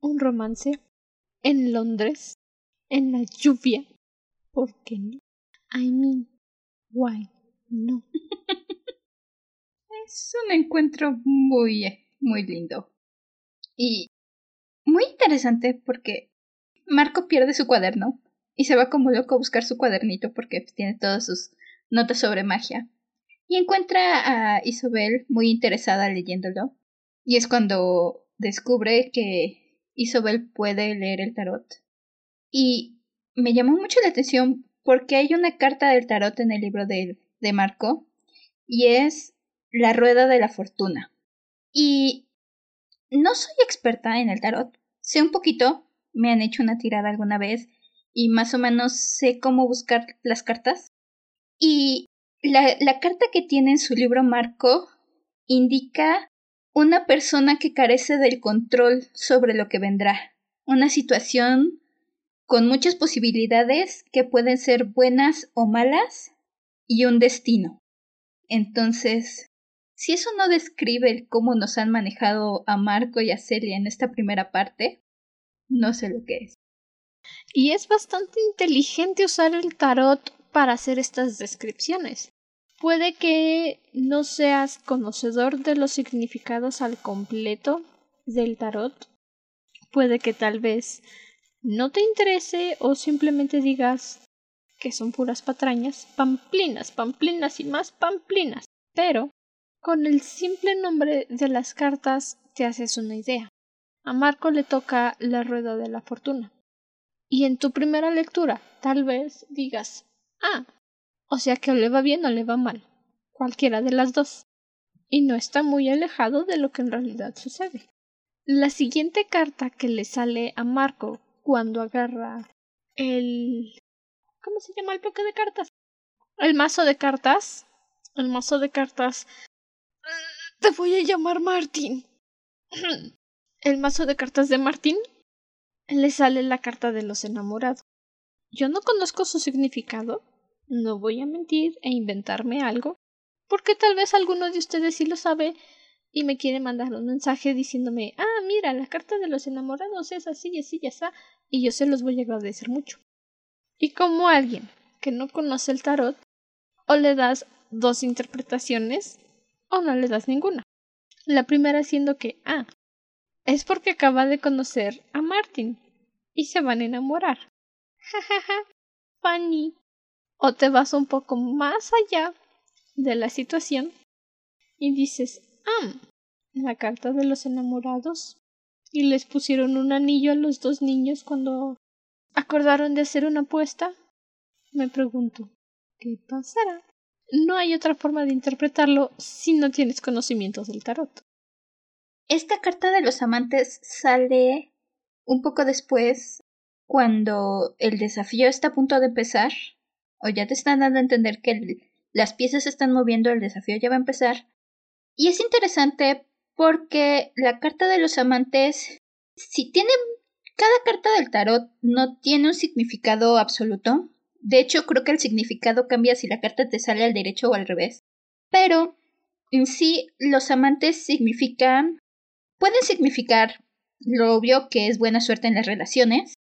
S1: un romance en Londres, en la lluvia. ¿Por qué no? I mean, why no? [laughs]
S2: es un encuentro muy, muy lindo. Y muy interesante porque Marco pierde su cuaderno y se va como loco a buscar su cuadernito porque tiene todas sus notas sobre magia. Y encuentra a Isobel muy interesada leyéndolo. Y es cuando descubre que Isobel puede leer el tarot. Y me llamó mucho la atención porque hay una carta del tarot en el libro de, de Marco y es la rueda de la fortuna. Y no soy experta en el tarot, sé un poquito, me han hecho una tirada alguna vez y más o menos sé cómo buscar las cartas. Y la, la carta que tiene en su libro Marco indica una persona que carece del control sobre lo que vendrá, una situación con muchas posibilidades que pueden ser buenas o malas y un destino. Entonces, si eso no describe cómo nos han manejado a Marco y a Celia en esta primera parte, no sé lo que es.
S1: Y es bastante inteligente usar el tarot para hacer estas descripciones. Puede que no seas conocedor de los significados al completo del tarot. Puede que tal vez no te interese o simplemente digas que son puras patrañas, pamplinas, pamplinas y más pamplinas. Pero con el simple nombre de las cartas te haces una idea. A Marco le toca la rueda de la fortuna. Y en tu primera lectura, tal vez digas, ah, o sea que o le va bien o le va mal, cualquiera de las dos. Y no está muy alejado de lo que en realidad sucede. La siguiente carta que le sale a Marco cuando agarra el... ¿Cómo se llama el bloque de cartas? El mazo de cartas. El mazo de cartas. Te voy a llamar Martín. [clears throat] El mazo de cartas de Martín. Le sale la carta de los enamorados. Yo no conozco su significado. No voy a mentir e inventarme algo. Porque tal vez alguno de ustedes sí lo sabe y me quiere mandar un mensaje diciéndome, ah, mira, la carta de los enamorados es así y así y así, y yo se los voy a agradecer mucho. Y como alguien que no conoce el tarot, o le das dos interpretaciones o no le das ninguna. La primera siendo que, ah, es porque acaba de conocer a Martin y se van a enamorar. Jajaja, funny. O te vas un poco más allá de la situación y dices, Ah, la carta de los enamorados. Y les pusieron un anillo a los dos niños cuando acordaron de hacer una apuesta. Me pregunto, ¿qué pasará? No hay otra forma de interpretarlo si no tienes conocimientos del tarot.
S2: Esta carta de los amantes sale un poco después, cuando el desafío está a punto de empezar, o ya te están dando a entender que las piezas se están moviendo, el desafío ya va a empezar, y es interesante porque la carta de los amantes, si tiene, cada carta del tarot no tiene un significado absoluto. De hecho, creo que el significado cambia si la carta te sale al derecho o al revés. Pero en sí, los amantes significan, pueden significar lo obvio que es buena suerte en las relaciones,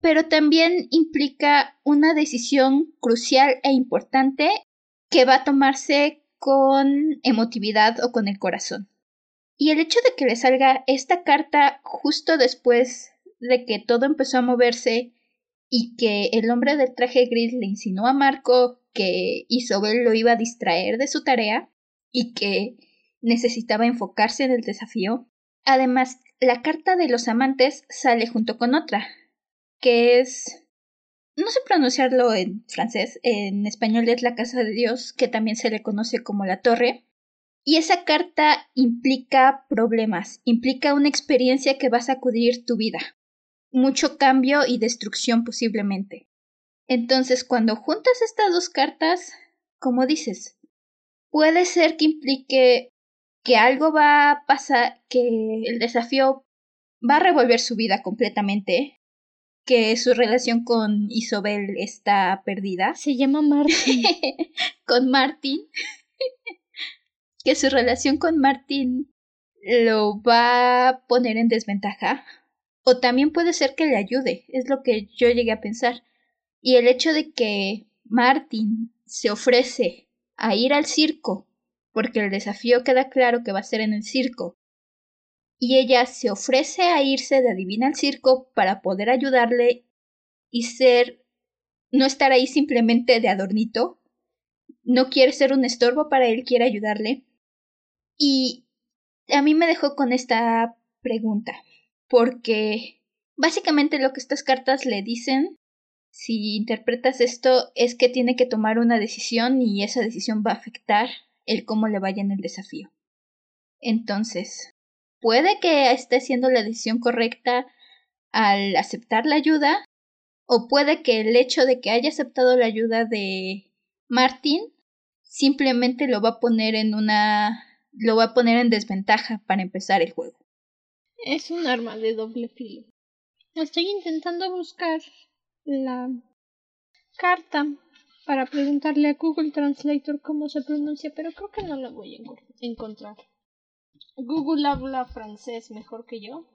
S2: pero también implica una decisión crucial e importante que va a tomarse con emotividad o con el corazón. Y el hecho de que le salga esta carta justo después de que todo empezó a moverse y que el hombre del traje gris le insinuó a Marco que Isobel lo iba a distraer de su tarea y que necesitaba enfocarse en el desafío. Además, la carta de los amantes sale junto con otra, que es no sé pronunciarlo en francés, en español es la casa de Dios, que también se le conoce como la torre. Y esa carta implica problemas, implica una experiencia que va a sacudir tu vida. Mucho cambio y destrucción posiblemente. Entonces, cuando juntas estas dos cartas, como dices, puede ser que implique que algo va a pasar, que el desafío va a revolver su vida completamente, que su relación con Isobel está perdida.
S1: Se llama Martin. [laughs]
S2: con Martin. [laughs] que su relación con Martin lo va a poner en desventaja. O también puede ser que le ayude, es lo que yo llegué a pensar. Y el hecho de que Martin se ofrece a ir al circo, porque el desafío queda claro que va a ser en el circo, y ella se ofrece a irse de adivina al circo para poder ayudarle y ser no estar ahí simplemente de adornito. No quiere ser un estorbo para él, quiere ayudarle. Y a mí me dejó con esta pregunta, porque básicamente lo que estas cartas le dicen, si interpretas esto, es que tiene que tomar una decisión y esa decisión va a afectar el cómo le vaya en el desafío. Entonces, puede que esté haciendo la decisión correcta al aceptar la ayuda, o puede que el hecho de que haya aceptado la ayuda de Martin simplemente lo va a poner en una lo va a poner en desventaja para empezar el juego.
S1: Es un arma de doble filo. Estoy intentando buscar la carta para preguntarle a Google Translator cómo se pronuncia, pero creo que no la voy a encontrar. Google habla francés mejor que yo.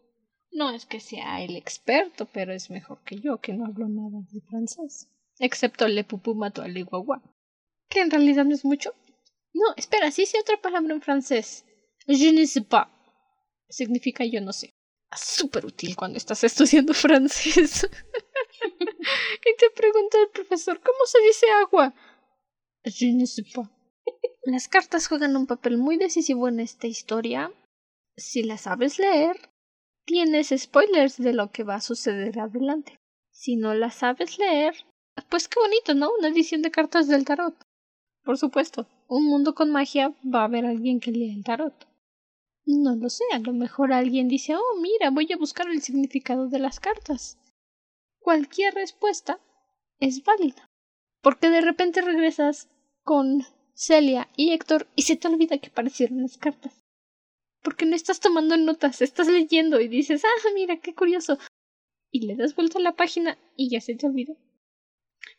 S1: No es que sea el experto, pero es mejor que yo, que no hablo nada de francés. Excepto le pupú mato al guagua. Que en realidad no es mucho. No, espera, sí sé otra palabra en francés. Je ne sais pas. Significa yo no sé. Súper útil cuando estás [laughs] estudiando francés. [laughs] y te pregunta el profesor, ¿cómo se dice agua? Je ne sais pas. Las cartas juegan un papel muy decisivo en esta historia. Si las sabes leer, tienes spoilers de lo que va a suceder adelante. Si no las sabes leer, pues qué bonito, ¿no? Una edición de cartas del tarot. Por supuesto, un mundo con magia va a haber alguien que lea el tarot. No lo sé, a lo mejor alguien dice, oh, mira, voy a buscar el significado de las cartas. Cualquier respuesta es válida. Porque de repente regresas con Celia y Héctor y se te olvida que aparecieron las cartas. Porque no estás tomando notas, estás leyendo y dices, ah, mira, qué curioso. Y le das vuelta a la página y ya se te olvidó.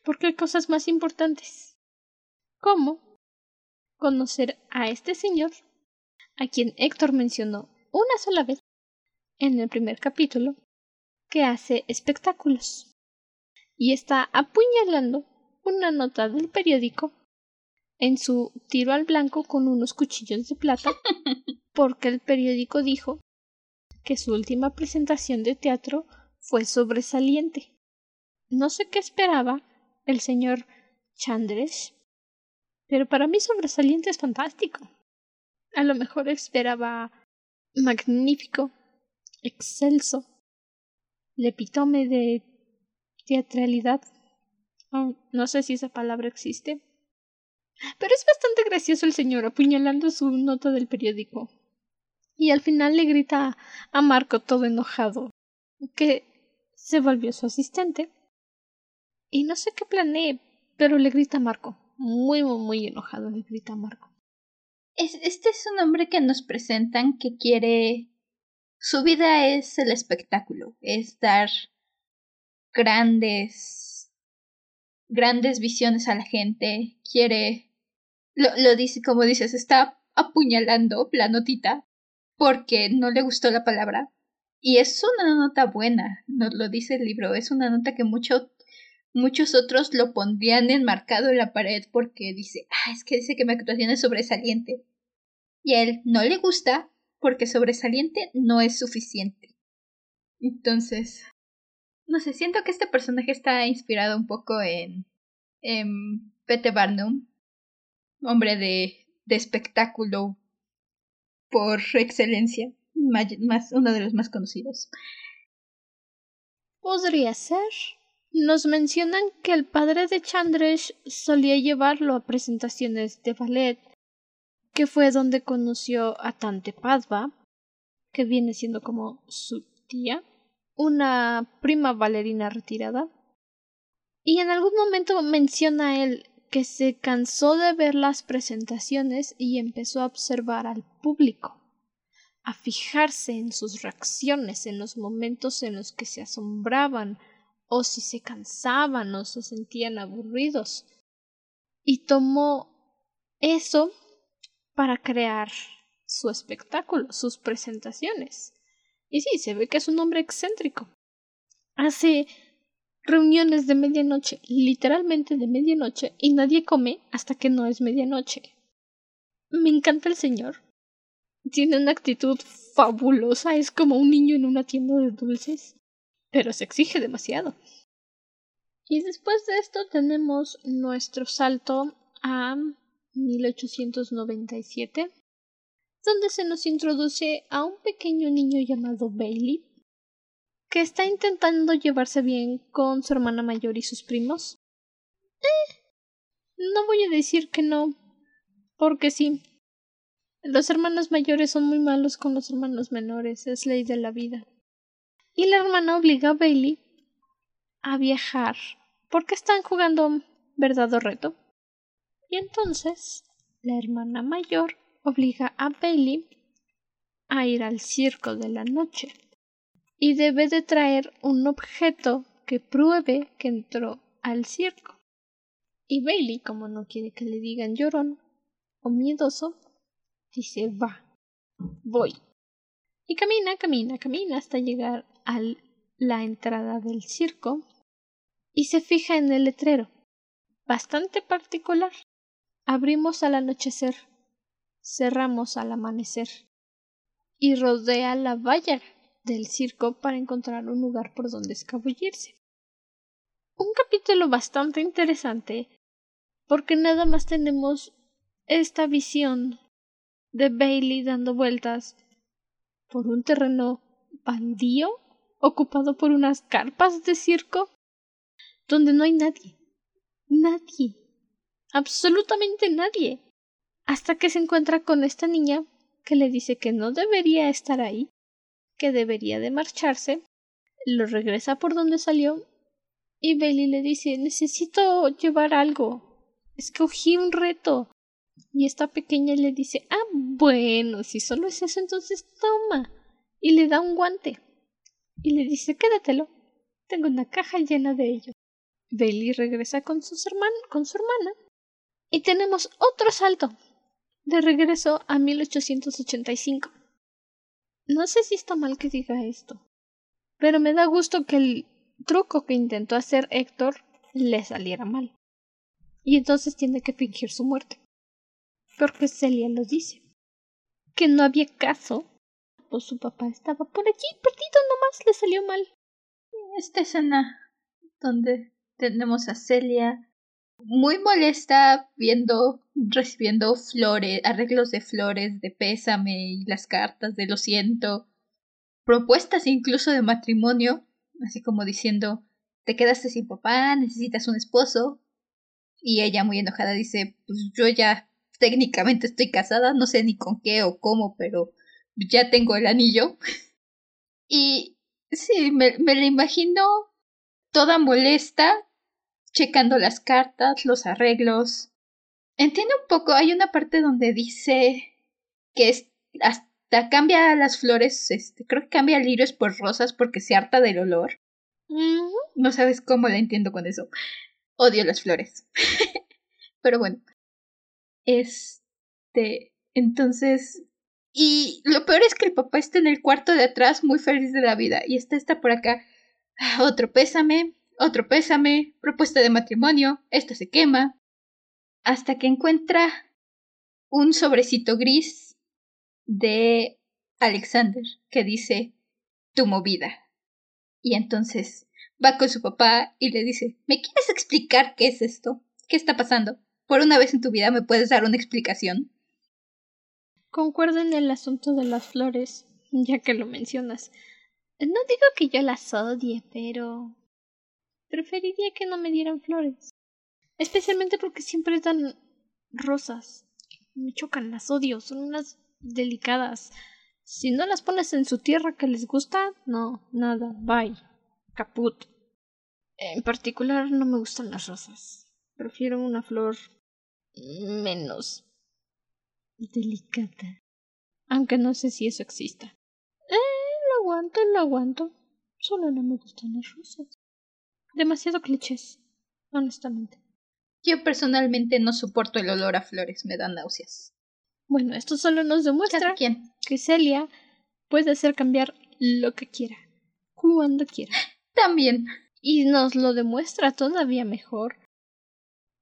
S1: Porque hay cosas más importantes. ¿Cómo? Conocer a este señor, a quien Héctor mencionó una sola vez en el primer capítulo, que hace espectáculos y está apuñalando una nota del periódico en su tiro al blanco con unos cuchillos de plata [laughs] porque el periódico dijo que su última presentación de teatro fue sobresaliente. No sé qué esperaba el señor Chandres, pero para mí sobresaliente es fantástico. A lo mejor esperaba magnífico, excelso, el epítome de teatralidad. no sé si esa palabra existe, pero es bastante gracioso el señor apuñalando su nota del periódico. Y al final le grita a Marco todo enojado que se volvió su asistente. Y no sé qué planee, pero le grita a Marco. Muy, muy, muy enojado le grita a Marco.
S2: Este es un hombre que nos presentan que quiere. Su vida es el espectáculo, es dar grandes. grandes visiones a la gente, quiere lo, lo dice, como dices, está apuñalando la notita porque no le gustó la palabra. Y es una nota buena, nos lo dice el libro, es una nota que mucho, muchos otros lo pondrían enmarcado en la pared porque dice, ah, es que dice que mi actuación es sobresaliente. Y a él no le gusta porque sobresaliente no es suficiente. Entonces, no sé, siento que este personaje está inspirado un poco en, en Pete Barnum, hombre de, de espectáculo por excelencia, más, uno de los más conocidos.
S1: Podría ser. Nos mencionan que el padre de Chandresh solía llevarlo a presentaciones de ballet, que fue donde conoció a Tante Padva, que viene siendo como su tía, una prima bailarina retirada. Y en algún momento menciona él que se cansó de ver las presentaciones y empezó a observar al público, a fijarse en sus reacciones, en los momentos en los que se asombraban, o si se cansaban o se sentían aburridos. Y tomó eso para crear su espectáculo, sus presentaciones. Y sí, se ve que es un hombre excéntrico. Hace reuniones de medianoche, literalmente de medianoche, y nadie come hasta que no es medianoche. Me encanta el señor. Tiene una actitud fabulosa, es como un niño en una tienda de dulces, pero se exige demasiado. Y después de esto tenemos nuestro salto a 1897, donde se nos introduce a un pequeño niño llamado Bailey, que está intentando llevarse bien con su hermana mayor y sus primos. Eh, no voy a decir que no, porque sí. Los hermanos mayores son muy malos con los hermanos menores, es ley de la vida. Y la hermana obliga a Bailey a viajar porque están jugando verdad o reto. Y entonces la hermana mayor obliga a Bailey a ir al circo de la noche y debe de traer un objeto que pruebe que entró al circo. Y Bailey, como no quiere que le digan llorón o miedoso, dice va, voy. Y camina, camina, camina hasta llegar a la entrada del circo y se fija en el letrero, bastante particular. Abrimos al anochecer, cerramos al amanecer y rodea la valla del circo para encontrar un lugar por donde escabullirse. Un capítulo bastante interesante porque nada más tenemos esta visión de Bailey dando vueltas por un terreno baldío ocupado por unas carpas de circo donde no hay nadie. Nadie. Absolutamente nadie. Hasta que se encuentra con esta niña que le dice que no debería estar ahí, que debería de marcharse, lo regresa por donde salió y Bailey le dice necesito llevar algo. Escogí un reto. Y esta pequeña le dice ah bueno, si solo es eso entonces toma. Y le da un guante. Y le dice quédatelo. Tengo una caja llena de ello. Bailey regresa con, sus con su hermana y tenemos otro salto de regreso a 1885. No sé si está mal que diga esto, pero me da gusto que el truco que intentó hacer Héctor le saliera mal. Y entonces tiene que fingir su muerte. Porque Celia lo dice. Que no había caso. Pues su papá estaba por allí, perdido nomás, le salió mal.
S2: Esta escena donde tenemos a Celia muy molesta viendo, recibiendo flores, arreglos de flores, de pésame y las cartas de lo siento, propuestas incluso de matrimonio, así como diciendo, te quedaste sin papá, necesitas un esposo. Y ella muy enojada dice, pues yo ya técnicamente estoy casada, no sé ni con qué o cómo, pero ya tengo el anillo. [laughs] y sí, me, me la imagino toda molesta, checando las cartas, los arreglos. Entiende un poco, hay una parte donde dice que es, hasta cambia las flores, este, creo que cambia lirios por rosas porque se harta del olor. No sabes cómo la entiendo con eso. Odio las flores. [laughs] Pero bueno. Este. Entonces. Y lo peor es que el papá está en el cuarto de atrás muy feliz de la vida. Y está está por acá. Ah, otro pésame otro pésame, propuesta de matrimonio, esto se quema, hasta que encuentra un sobrecito gris de Alexander que dice tu movida. Y entonces va con su papá y le dice ¿Me quieres explicar qué es esto? ¿Qué está pasando? Por una vez en tu vida me puedes dar una explicación.
S1: Concuerdo en el asunto de las flores, ya que lo mencionas. No digo que yo las odie, pero Preferiría que no me dieran flores. Especialmente porque siempre dan rosas. Me chocan, las odio, son unas delicadas. Si no las pones en su tierra que les gusta, no, nada, bye. Caput. En particular no me gustan las rosas. Prefiero una flor menos delicada. Aunque no sé si eso exista. Eh, lo aguanto, lo aguanto. Solo no me gustan las rosas demasiado clichés, honestamente.
S2: Yo personalmente no soporto el olor a flores, me da náuseas.
S1: Bueno, esto solo nos demuestra que Celia puede hacer cambiar lo que quiera, cuando quiera. [gasps]
S2: También.
S1: Y nos lo demuestra todavía mejor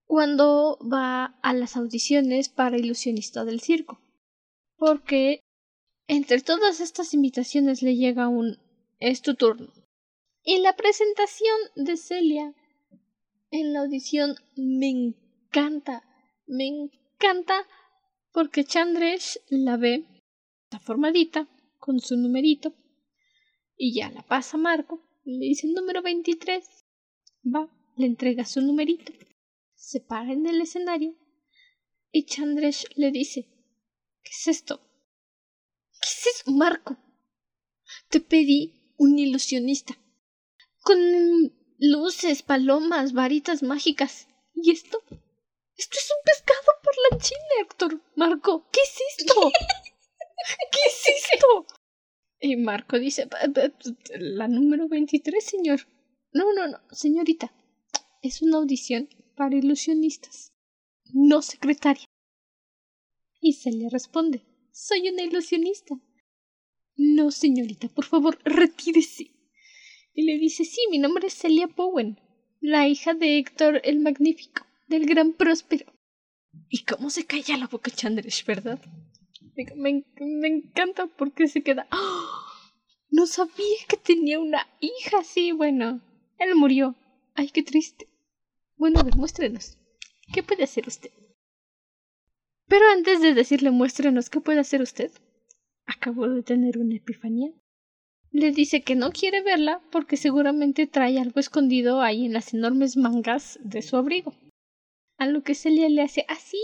S1: cuando va a las audiciones para ilusionista del circo. Porque entre todas estas invitaciones le llega un es tu turno. Y la presentación de Celia en la audición me encanta, me encanta porque Chandresh la ve, está formadita, con su numerito, y ya la pasa Marco, le dice el número 23, va, le entrega su numerito, se para en el escenario, y Chandresh le dice, ¿qué es esto? ¿Qué es eso, Marco? Te pedí un ilusionista, con luces, palomas, varitas mágicas, ¿y esto? Esto es un pescado parlanchín, Héctor. Marco, ¿qué es esto? [laughs] ¿Qué es esto? Y Marco dice, la número 23, señor. No, no, no, señorita. Es una audición para ilusionistas, no secretaria. Y se le responde, soy una ilusionista. No, señorita, por favor, retírese. Y le dice, sí, mi nombre es Celia Bowen, la hija de Héctor el Magnífico del gran próspero. ¿Y cómo se calla la boca Chandresh, verdad? Me, me, encanta porque se queda. ¡Oh! No sabía que tenía una hija, sí, bueno. Él murió. Ay, qué triste. Bueno, ver, muéstrenos. ¿Qué puede hacer usted? Pero antes de decirle muéstrenos qué puede hacer usted, acabo de tener una epifanía. Le dice que no quiere verla porque seguramente trae algo escondido ahí en las enormes mangas de su abrigo. A lo que Celia le hace así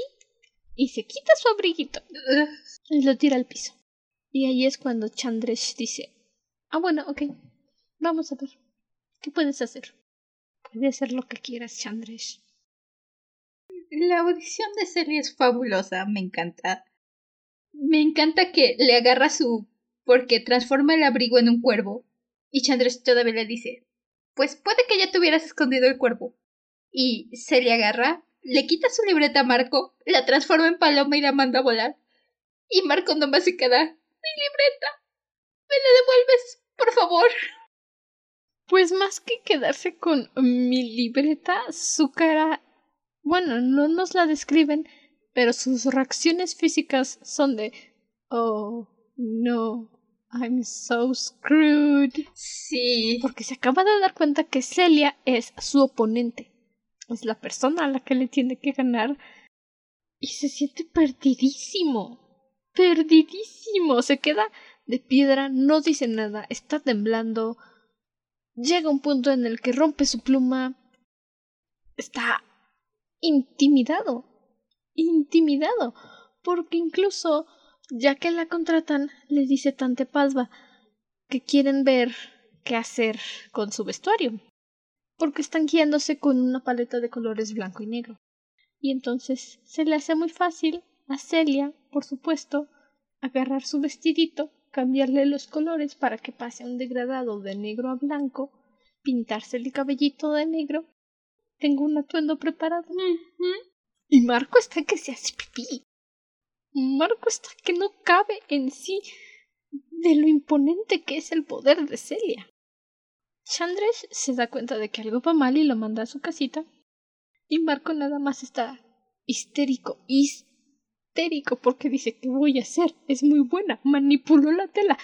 S1: y se quita su abriguito y lo tira al piso. Y ahí es cuando Chandresh dice, ah bueno, ok, vamos a ver, ¿qué puedes hacer? Puedes hacer lo que quieras, Chandresh.
S2: La audición de Celia es fabulosa, me encanta. Me encanta que le agarra su... porque transforma el abrigo en un cuervo. Y Chandresh todavía le dice, pues puede que ya te hubieras escondido el cuervo. Y Celia agarra, le quita su libreta a Marco, la transforma en paloma y la manda a volar. Y Marco nomás se queda. Mi libreta. ¿Me la devuelves, por favor?
S1: Pues más que quedarse con mi libreta, su cara. Bueno, no nos la describen, pero sus reacciones físicas son de. Oh, no. I'm so screwed.
S2: Sí.
S1: Porque se acaba de dar cuenta que Celia es su oponente es la persona a la que le tiene que ganar y se siente perdidísimo. Perdidísimo. Se queda de piedra, no dice nada, está temblando. Llega un punto en el que rompe su pluma. Está intimidado. Intimidado. Porque incluso, ya que la contratan, le dice Tante Pasva que quieren ver qué hacer con su vestuario porque están guiándose con una paleta de colores blanco y negro. Y entonces se le hace muy fácil a Celia, por supuesto, agarrar su vestidito, cambiarle los colores para que pase un degradado de negro a blanco, pintarse el cabellito de negro. Tengo un atuendo preparado. Y Marco está que se hace pipí. Marco está que no cabe en sí de lo imponente que es el poder de Celia. Chandresh se da cuenta de que algo va mal y lo manda a su casita. Y Marco nada más está histérico, histérico, porque dice, ¿qué voy a hacer? Es muy buena, manipuló la tela.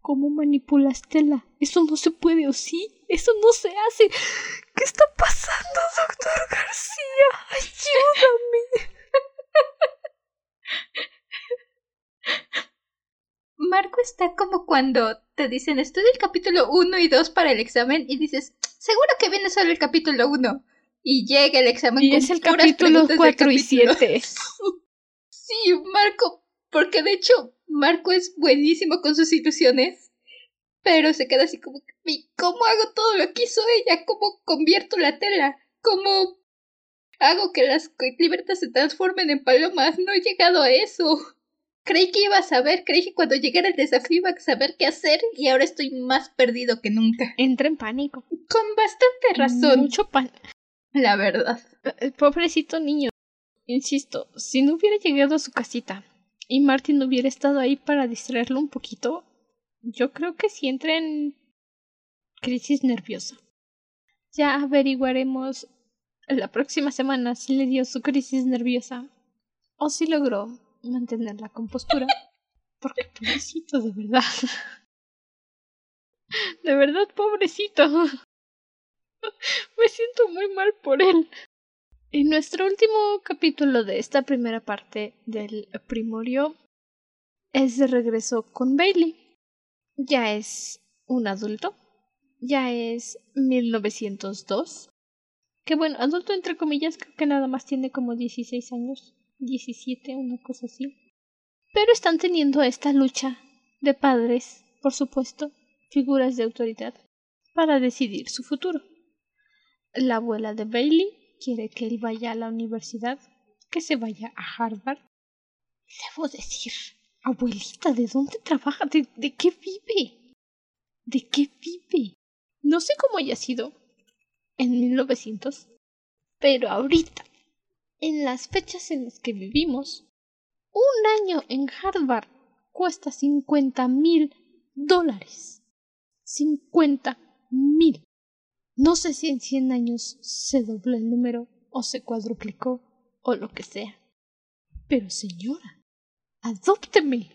S1: ¿Cómo manipulas tela? Eso no se puede, ¿o sí? Eso no se hace. ¿Qué está pasando, doctor García? Ayúdame. [laughs]
S2: Marco está como cuando te dicen estudia el capítulo 1 y 2 para el examen y dices, seguro que viene solo el capítulo 1. Y llega el examen
S1: y es el capítulo 4 y 7. [laughs]
S2: sí, Marco, porque de hecho Marco es buenísimo con sus ilusiones, pero se queda así como, ¿cómo hago todo lo que hizo ella? ¿Cómo convierto la tela? ¿Cómo hago que las libertas se transformen en palomas? No he llegado a eso. Creí que iba a saber, creí que cuando llegara el desafío iba a saber qué hacer y ahora estoy más perdido que nunca.
S1: Entra en pánico.
S2: Con bastante razón.
S1: Mucho pánico.
S2: La verdad.
S1: Eh, pobrecito niño. Insisto, si no hubiera llegado a su casita y Martin no hubiera estado ahí para distraerlo un poquito, yo creo que sí entra en crisis nerviosa. Ya averiguaremos la próxima semana si le dio su crisis nerviosa o si logró mantener la compostura. Porque pobrecito, de verdad. [laughs] De verdad, pobrecito. [laughs] Me siento muy mal por él. En nuestro último capítulo de esta primera parte del Primorio es de regreso con Bailey. Ya es un adulto. Ya es 1902. Que bueno, adulto entre comillas, creo que nada más tiene como 16 años. 17, una cosa así. Pero están teniendo esta lucha de padres, por supuesto, figuras de autoridad, para decidir su futuro. La abuela de Bailey quiere que él vaya a la universidad, que se vaya a Harvard. Debo decir, abuelita, ¿de dónde trabaja? ¿De, de qué vive? ¿De qué vive? No sé cómo haya sido en 1900, pero ahorita, en las fechas en las que vivimos, un año en Harvard cuesta cincuenta mil dólares. Cincuenta mil. No sé si en cien años se dobló el número o se cuadruplicó o lo que sea. Pero señora, adópteme.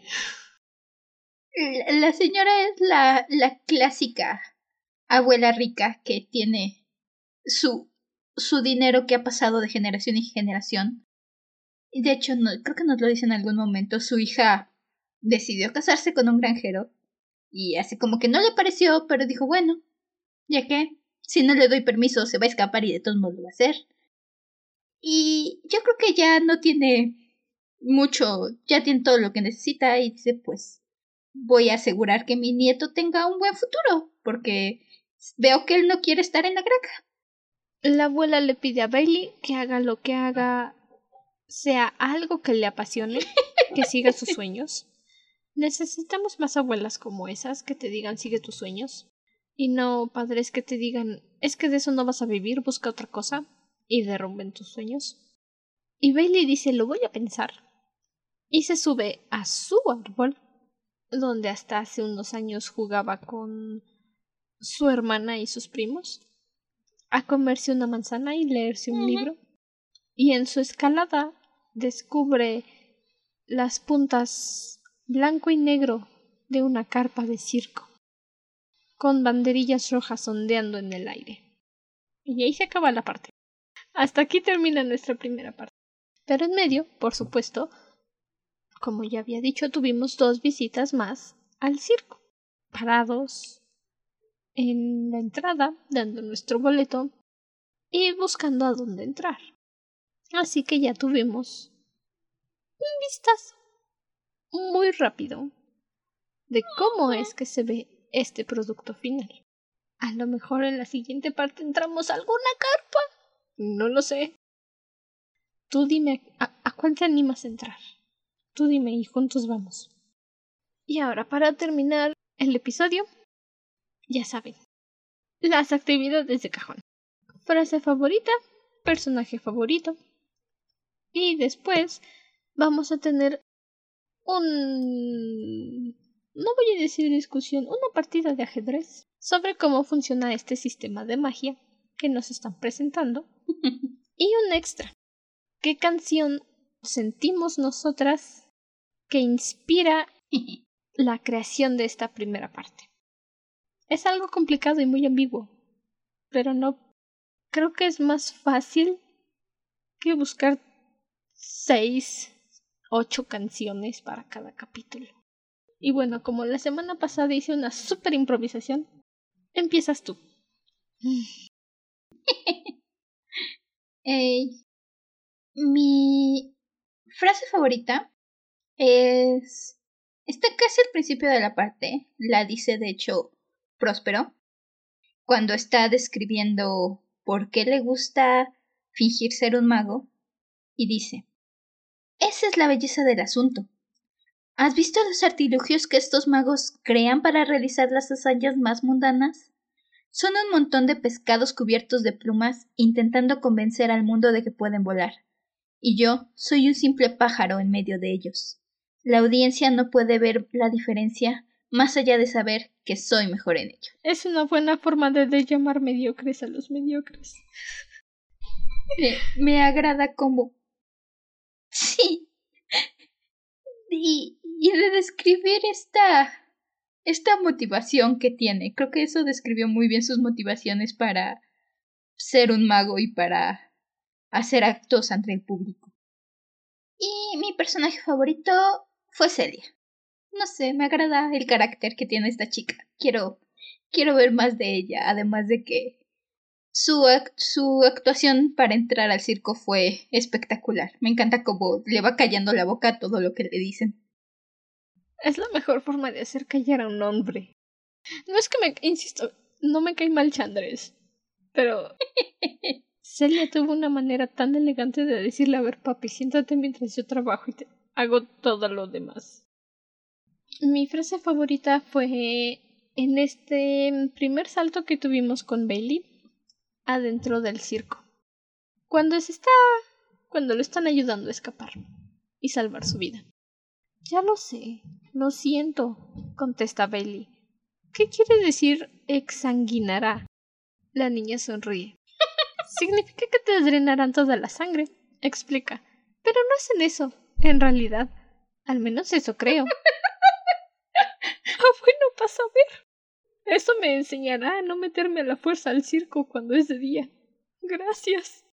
S2: La señora es la, la clásica abuela rica que tiene su, su dinero que ha pasado de generación en generación. Y de hecho, no, creo que nos lo dice en algún momento, su hija decidió casarse con un granjero y así como que no le pareció, pero dijo, bueno, ya que si no le doy permiso se va a escapar y de todos modos lo va a hacer. Y yo creo que ya no tiene mucho, ya tiene todo lo que necesita y dice, pues voy a asegurar que mi nieto tenga un buen futuro, porque veo que él no quiere estar en la granja.
S1: La abuela le pide a Bailey que haga lo que haga, sea algo que le apasione, que siga sus [laughs] sueños. Necesitamos más abuelas como esas que te digan sigue tus sueños y no padres que te digan es que de eso no vas a vivir, busca otra cosa y derrumben tus sueños. Y Bailey dice lo voy a pensar y se sube a su árbol donde hasta hace unos años jugaba con su hermana y sus primos a comerse una manzana y leerse un libro y en su escalada descubre las puntas blanco y negro de una carpa de circo, con banderillas rojas ondeando en el aire. Y ahí se acaba la parte. Hasta aquí termina nuestra primera parte. Pero en medio, por supuesto, como ya había dicho, tuvimos dos visitas más al circo, parados en la entrada, dando nuestro boleto y buscando a dónde entrar. Así que ya tuvimos un vistazo muy rápido de cómo es que se ve este producto final. A lo mejor en la siguiente parte entramos a alguna carpa. No lo sé. Tú dime a, a te animas a entrar. Tú dime y juntos vamos. Y ahora, para terminar el episodio, ya saben, las actividades de cajón. Frase favorita, personaje favorito. Y después vamos a tener un... no voy a decir discusión, una partida de ajedrez sobre cómo funciona este sistema de magia que nos están presentando. [laughs] y un extra. ¿Qué canción sentimos nosotras que inspira [laughs] la creación de esta primera parte? Es algo complicado y muy ambiguo, pero no creo que es más fácil que buscar seis ocho canciones para cada capítulo. Y bueno, como la semana pasada hice una super improvisación, empiezas tú. [laughs]
S2: mi frase favorita es... Está casi al principio de la parte, la dice de hecho Próspero, cuando está describiendo por qué le gusta fingir ser un mago, y dice, esa es la belleza del asunto. ¿Has visto los artilugios que estos magos crean para realizar las hazañas más mundanas? Son un montón de pescados cubiertos de plumas intentando convencer al mundo de que pueden volar. Y yo soy un simple pájaro en medio de ellos. La audiencia no puede ver la diferencia más allá de saber que soy mejor en ello.
S1: Es una buena forma de, llamar mediocres a los mediocres.
S2: me, me agrada como Sí. Y, y de describir esta, esta motivación que tiene. Creo que eso describió muy bien sus motivaciones para, ser un mago y para hacer actos ante el público. Y mi personaje favorito fue Celia. No sé, me agrada el carácter que tiene esta chica. Quiero quiero ver más de ella, además de que su, su actuación para entrar al circo fue espectacular. Me encanta cómo le va callando la boca a todo lo que le dicen.
S1: Es la mejor forma de hacer callar a un hombre. No es que me, insisto, no me cae mal Chandres, pero [laughs] Celia tuvo una manera tan elegante de decirle, a ver papi, siéntate mientras yo trabajo y te hago todo lo demás. Mi frase favorita fue en este primer salto que tuvimos con Bailey adentro del circo. Cuando se está. cuando lo están ayudando a escapar y salvar su vida. Ya lo sé, lo siento, contesta Bailey. ¿Qué quiere decir exsanguinará? La niña sonríe. [laughs] Significa que te drenarán toda la sangre, explica. Pero no hacen eso, en realidad. Al menos eso creo. Ah. Eso me enseñará a no meterme a la fuerza al circo cuando es de día. Gracias.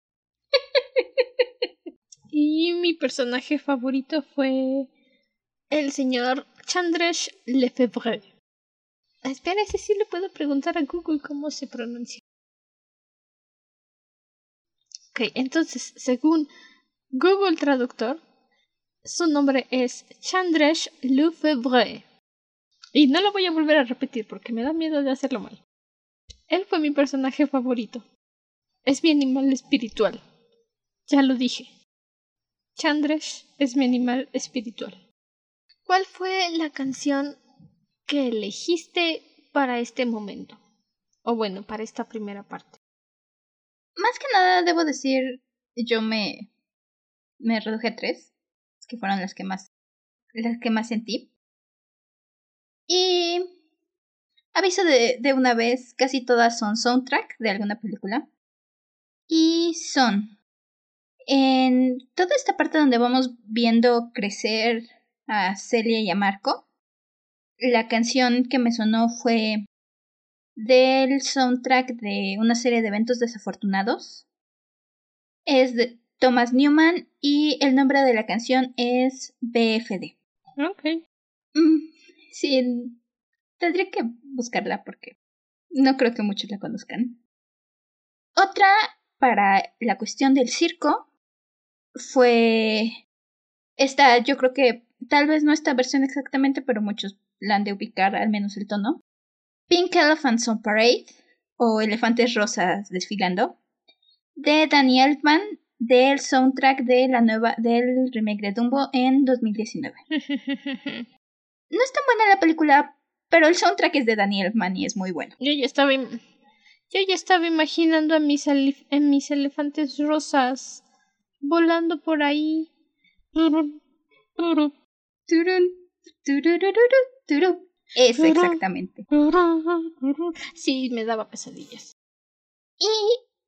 S1: [laughs] y mi personaje favorito fue el señor Chandresh Lefebvre. Espera, ese sí le puedo preguntar a Google cómo se pronuncia. Ok, entonces, según Google Traductor, su nombre es Chandresh Lefebvre. Y no lo voy a volver a repetir porque me da miedo de hacerlo mal. Él fue mi personaje favorito. Es mi animal espiritual. Ya lo dije. Chandresh es mi animal espiritual. ¿Cuál fue la canción que elegiste para este momento? O bueno, para esta primera parte.
S2: Más que nada, debo decir, yo me, me reduje a tres, que fueron las que más, las que más sentí. Y aviso de, de una vez, casi todas son soundtrack de alguna película. Y son en toda esta parte donde vamos viendo crecer a Celia y a Marco, la canción que me sonó fue del soundtrack de una serie de eventos desafortunados. Es de Thomas Newman y el nombre de la canción es BFD.
S1: Ok.
S2: Mm, Sí, tendría que buscarla porque no creo que muchos la conozcan. Otra para la cuestión del circo fue esta, yo creo que tal vez no esta versión exactamente, pero muchos la han de ubicar, al menos el tono. Pink Elephants on Parade o Elefantes Rosas Desfilando de Danny Elfman del soundtrack de la nueva del remake de Dumbo en 2019. [laughs] No es tan buena la película, pero el soundtrack es de Daniel Mann y es muy bueno.
S1: Yo ya estaba, yo ya estaba imaginando a mis, en mis elefantes rosas volando por ahí.
S2: Eso exactamente.
S1: Sí, me daba pesadillas.
S2: Y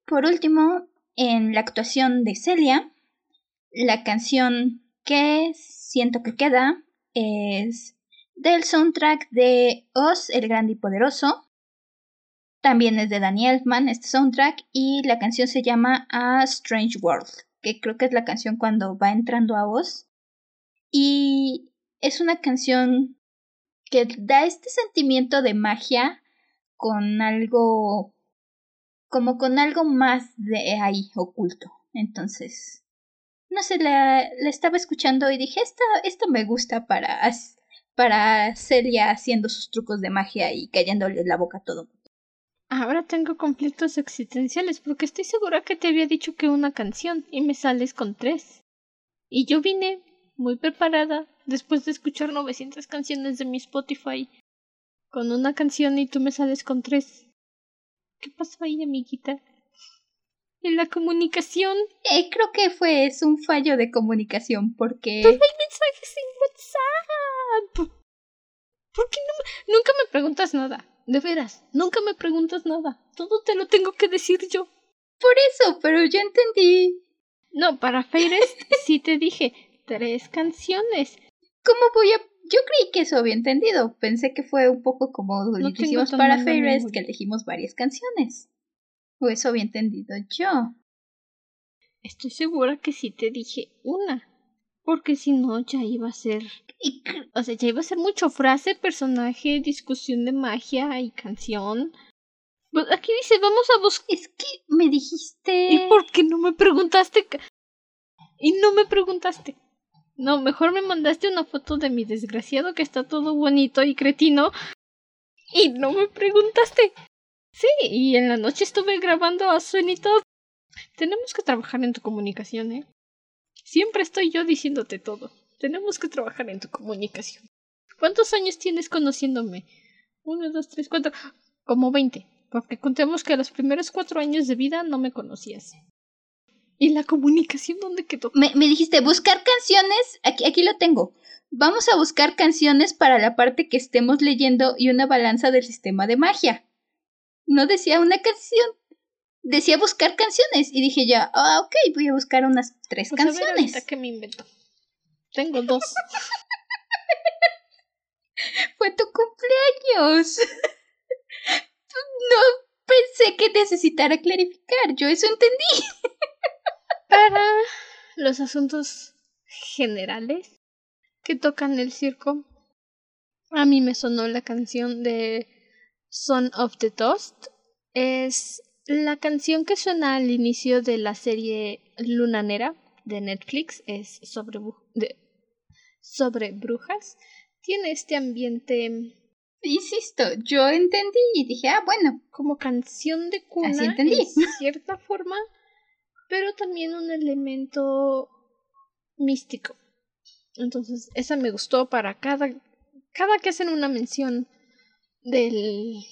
S2: por último, en la actuación de Celia, la canción que siento que queda es del soundtrack de Oz, el Grande y Poderoso. También es de Daniel Elfman este soundtrack y la canción se llama A Strange World, que creo que es la canción cuando va entrando a Oz. Y es una canción que da este sentimiento de magia con algo como con algo más de ahí oculto. Entonces, no sé, la, la estaba escuchando y dije, esto, esto me gusta para para Celia haciendo sus trucos de magia y cayéndole la boca a todo
S1: Ahora tengo conflictos existenciales porque estoy segura que te había dicho que una canción y me sales con tres. Y yo vine muy preparada después de escuchar 900 canciones de mi Spotify con una canción y tú me sales con tres. ¿Qué pasó ahí, amiguita? En la comunicación.
S2: Eh, creo que fue es un fallo de comunicación porque.
S1: Todo hay mensajes en WhatsApp. ¿Por qué no nunca me preguntas nada? De veras, nunca me preguntas nada. Todo te lo tengo que decir yo.
S2: Por eso, pero yo entendí.
S1: No, para Feires [laughs] sí te dije tres canciones.
S2: ¿Cómo voy a.? Yo creí que eso había entendido. Pensé que fue un poco como lo que hicimos para Feires, que elegimos varias canciones. O eso había entendido yo.
S1: Estoy segura que sí te dije una. Porque si no, ya iba a ser. O sea, ya iba a ser mucho frase, personaje, discusión de magia y canción. Pues aquí dice, vamos a buscar.
S2: Es que me dijiste.
S1: ¿Y por qué no me preguntaste? Y no me preguntaste. No, mejor me mandaste una foto de mi desgraciado que está todo bonito y cretino. Y no me preguntaste. Sí, y en la noche estuve grabando a Suenito. Tenemos que trabajar en tu comunicación, ¿eh? Siempre estoy yo diciéndote todo. Tenemos que trabajar en tu comunicación. ¿Cuántos años tienes conociéndome? Uno, dos, tres, cuatro. Como veinte. Porque contemos que los primeros cuatro años de vida no me conocías. ¿Y la comunicación dónde quedó?
S2: Me, me dijiste buscar canciones. Aquí, aquí lo tengo. Vamos a buscar canciones para la parte que estemos leyendo y una balanza del sistema de magia. No decía una canción decía buscar canciones y dije ya, ah, ok, voy a buscar unas tres pues canciones.
S1: A ver que me invento. Tengo dos. [laughs]
S2: Fue tu cumpleaños. no pensé que necesitara clarificar, yo eso entendí. [laughs]
S1: Para los asuntos generales que tocan el circo, a mí me sonó la canción de Son of the Toast. Es la canción que suena al inicio de la serie Lunanera de Netflix es sobre, sobre brujas. Tiene este ambiente.
S2: Insisto, yo entendí y dije, ah, bueno.
S1: Como canción de cuna.
S2: Así entendí.
S1: En cierta forma, pero también un elemento místico. Entonces, esa me gustó para cada. Cada que hacen una mención del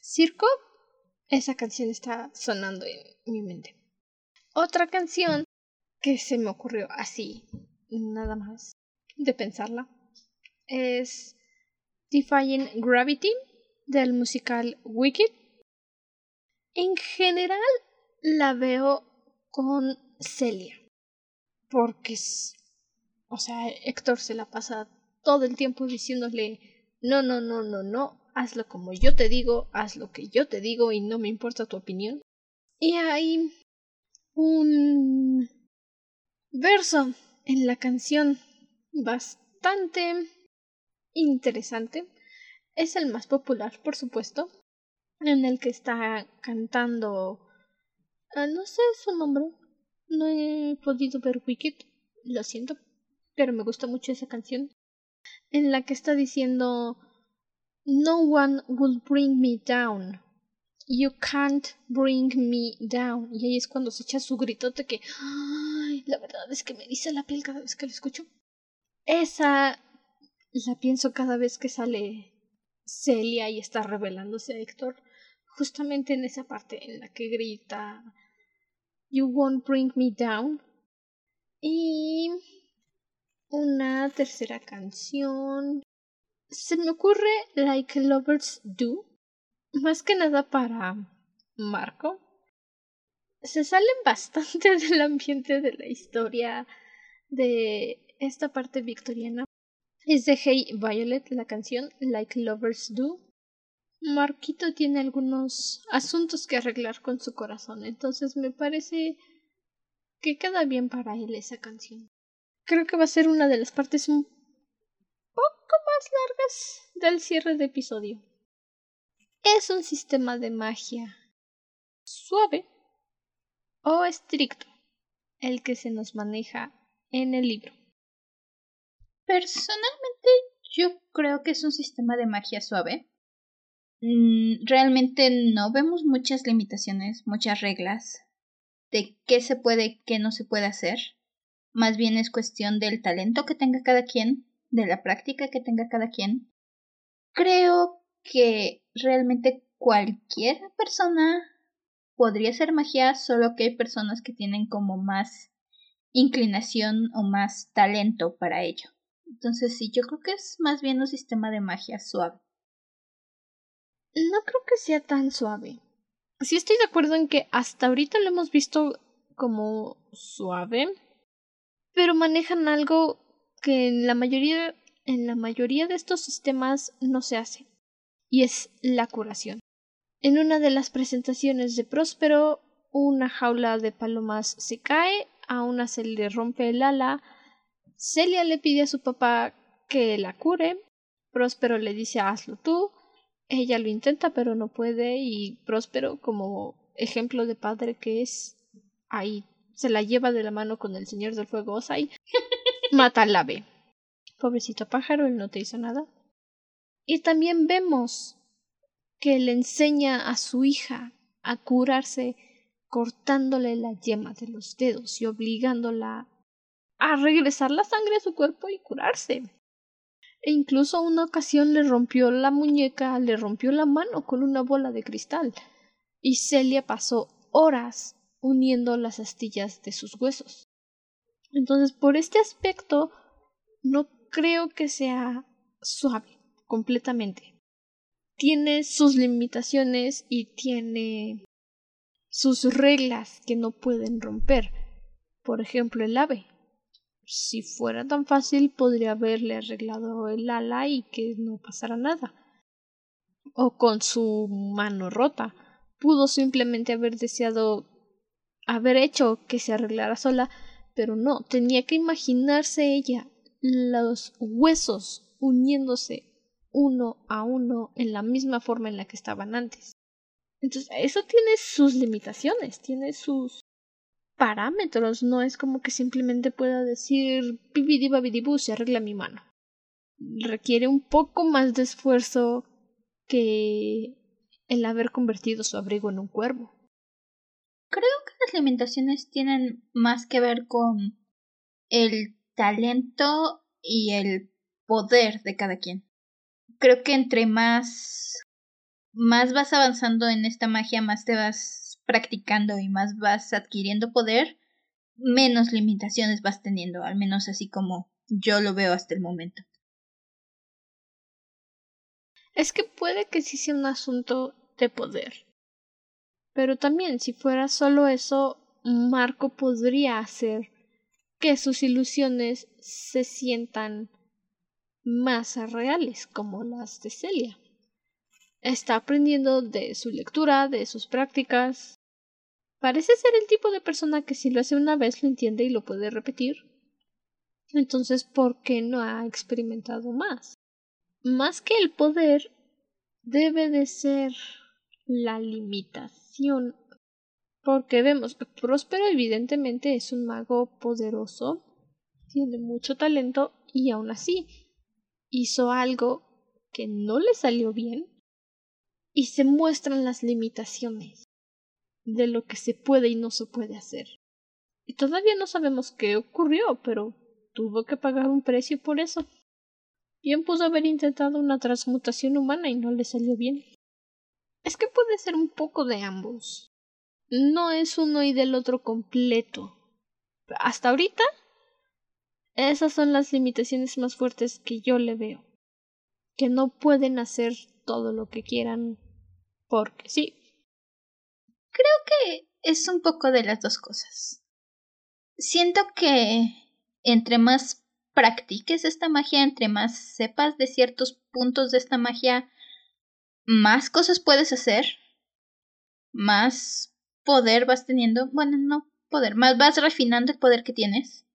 S1: circo, esa canción está sonando en mi mente. Otra canción que se me ocurrió así, nada más de pensarla, es Defying Gravity del musical Wicked. En general la veo con Celia, porque o sea, Héctor se la pasa todo el tiempo diciéndole no, no, no, no, no, hazlo como yo te digo, haz lo que yo te digo y no me importa tu opinión. Y hay un verso en la canción bastante interesante. Es el más popular, por supuesto, en el que está cantando... Ah, no sé su nombre. No he podido ver Wicked, lo siento, pero me gusta mucho esa canción. En la que está diciendo no one will bring me down. You can't bring me down. Y ahí es cuando se echa su gritote que. La verdad es que me dice la piel cada vez que lo escucho. Esa la pienso cada vez que sale Celia y está revelándose a Héctor. Justamente en esa parte en la que grita. You won't bring me down. Y. Una tercera canción se me ocurre Like Lovers Do, más que nada para Marco. Se salen [laughs] bastante del ambiente de la historia de esta parte victoriana. Es de Hey Violet la canción Like Lovers Do. Marquito tiene algunos asuntos que arreglar con su corazón, entonces me parece que queda bien para él esa canción. Creo que va a ser una de las partes un largas del cierre de episodio. Es un sistema de magia suave o estricto el que se nos maneja en el libro.
S2: Personalmente yo creo que es un sistema de magia suave. Mm, realmente no vemos muchas limitaciones, muchas reglas de qué se puede y qué no se puede hacer. Más bien es cuestión del talento que tenga cada quien de la práctica que tenga cada quien, creo que realmente cualquier persona podría hacer magia, solo que hay personas que tienen como más inclinación o más talento para ello. Entonces sí, yo creo que es más bien un sistema de magia suave.
S1: No creo que sea tan suave. Sí estoy de acuerdo en que hasta ahorita lo hemos visto como suave, pero manejan algo que en la mayoría, en la mayoría de estos sistemas no se hace, y es la curación. En una de las presentaciones de Próspero, una jaula de palomas se cae, a una se le rompe el ala, Celia le pide a su papá que la cure, Próspero le dice hazlo tú, ella lo intenta pero no puede y Próspero como ejemplo de padre que es ahí se la lleva de la mano con el señor del fuego Osai. [laughs] Mata al ave. Pobrecito pájaro él no te hizo nada. Y también vemos que le enseña a su hija a curarse cortándole la yema de los dedos y obligándola a regresar la sangre a su cuerpo y curarse. E incluso una ocasión le rompió la muñeca, le rompió la mano con una bola de cristal, y Celia pasó horas uniendo las astillas de sus huesos. Entonces, por este aspecto, no creo que sea suave completamente. Tiene sus limitaciones y tiene sus reglas que no pueden romper. Por ejemplo, el ave. Si fuera tan fácil, podría haberle arreglado el ala y que no pasara nada. O con su mano rota. Pudo simplemente haber deseado haber hecho que se arreglara sola, pero no, tenía que imaginarse ella los huesos uniéndose uno a uno en la misma forma en la que estaban antes. Entonces, eso tiene sus limitaciones, tiene sus parámetros, no es como que simplemente pueda decir bibidi se arregla mi mano. Requiere un poco más de esfuerzo que el haber convertido su abrigo en un cuervo.
S2: Creo que las limitaciones tienen más que ver con el talento y el poder de cada quien creo que entre más más vas avanzando en esta magia, más te vas practicando y más vas adquiriendo poder, menos limitaciones vas teniendo, al menos así como yo lo veo hasta el momento.
S1: Es que puede que sí sea un asunto de poder. Pero también, si fuera solo eso, Marco podría hacer que sus ilusiones se sientan más reales, como las de Celia. Está aprendiendo de su lectura, de sus prácticas. Parece ser el tipo de persona que si lo hace una vez lo entiende y lo puede repetir. Entonces, ¿por qué no ha experimentado más? Más que el poder, debe de ser la limitación. Porque vemos que Próspero evidentemente es un mago poderoso, tiene mucho talento y aún así hizo algo que no le salió bien y se muestran las limitaciones de lo que se puede y no se puede hacer. Y todavía no sabemos qué ocurrió, pero tuvo que pagar un precio por eso. Bien pudo haber intentado una transmutación humana y no le salió bien. Es que puede ser un poco de ambos. No es uno y del otro completo. Hasta ahorita esas son las limitaciones más fuertes que yo le veo. Que no pueden hacer todo lo que quieran porque sí.
S2: Creo que es un poco de las dos cosas. Siento que entre más practiques esta magia, entre más sepas de ciertos puntos de esta magia, más cosas puedes hacer, más poder vas teniendo, bueno, no poder, más vas refinando el poder que tienes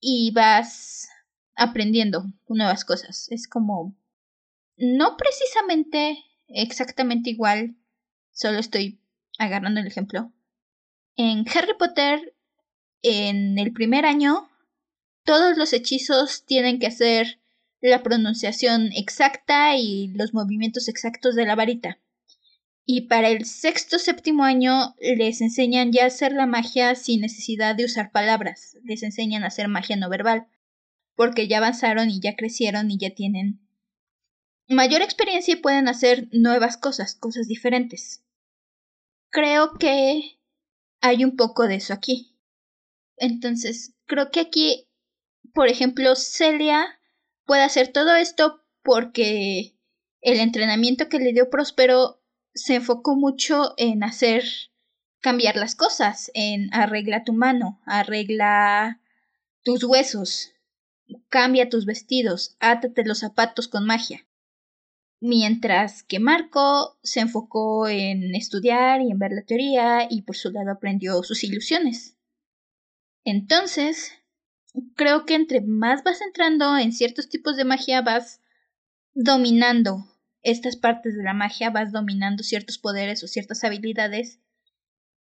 S2: y vas aprendiendo nuevas cosas. Es como no precisamente exactamente igual, solo estoy agarrando el ejemplo. En Harry Potter, en el primer año, todos los hechizos tienen que hacer la pronunciación exacta y los movimientos exactos de la varita. Y para el sexto séptimo año les enseñan ya a hacer la magia sin necesidad de usar palabras, les enseñan a hacer magia no verbal, porque ya avanzaron y ya crecieron y ya tienen mayor experiencia y pueden hacer nuevas cosas, cosas diferentes. Creo que hay un poco de eso aquí. Entonces, creo que aquí, por ejemplo, Celia puede hacer todo esto porque el entrenamiento que le dio Próspero se enfocó mucho en hacer cambiar las cosas, en arregla tu mano, arregla tus huesos, cambia tus vestidos, átate los zapatos con magia. Mientras que Marco se enfocó en estudiar y en ver la teoría y por su lado aprendió sus ilusiones. Entonces, creo que entre más vas entrando en ciertos tipos de magia vas dominando estas partes de la magia, vas dominando ciertos poderes o ciertas habilidades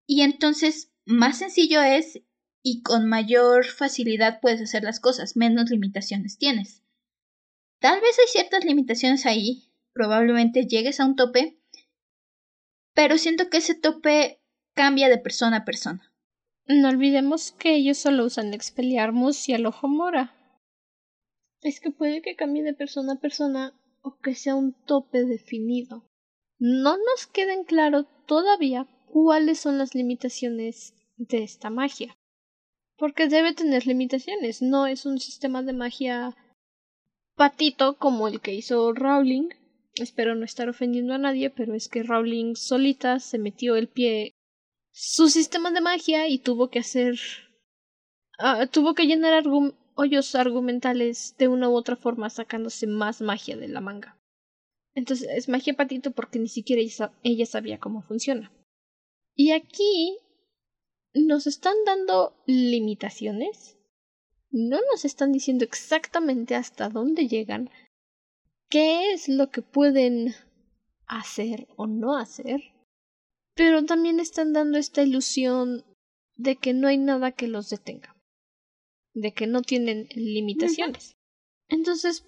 S2: y entonces más sencillo es y con mayor facilidad puedes hacer las cosas, menos limitaciones tienes. Tal vez hay ciertas limitaciones ahí, probablemente llegues a un tope, pero siento que ese tope cambia de persona a persona.
S1: No olvidemos que ellos solo usan Expelliarmus y el ojo mora. Es que puede que cambie de persona a persona o que sea un tope definido. No nos queden claro todavía cuáles son las limitaciones de esta magia. Porque debe tener limitaciones, no es un sistema de magia patito como el que hizo Rowling, Espero no estar ofendiendo a nadie, pero es que Rowling solita se metió el pie su sistema de magia y tuvo que hacer. Uh, tuvo que llenar hoyos argumentales de una u otra forma, sacándose más magia de la manga. Entonces es magia patito porque ni siquiera ella sabía cómo funciona. Y aquí nos están dando limitaciones. No nos están diciendo exactamente hasta dónde llegan, qué es lo que pueden hacer o no hacer, pero también están dando esta ilusión de que no hay nada que los detenga, de que no tienen limitaciones. Entonces,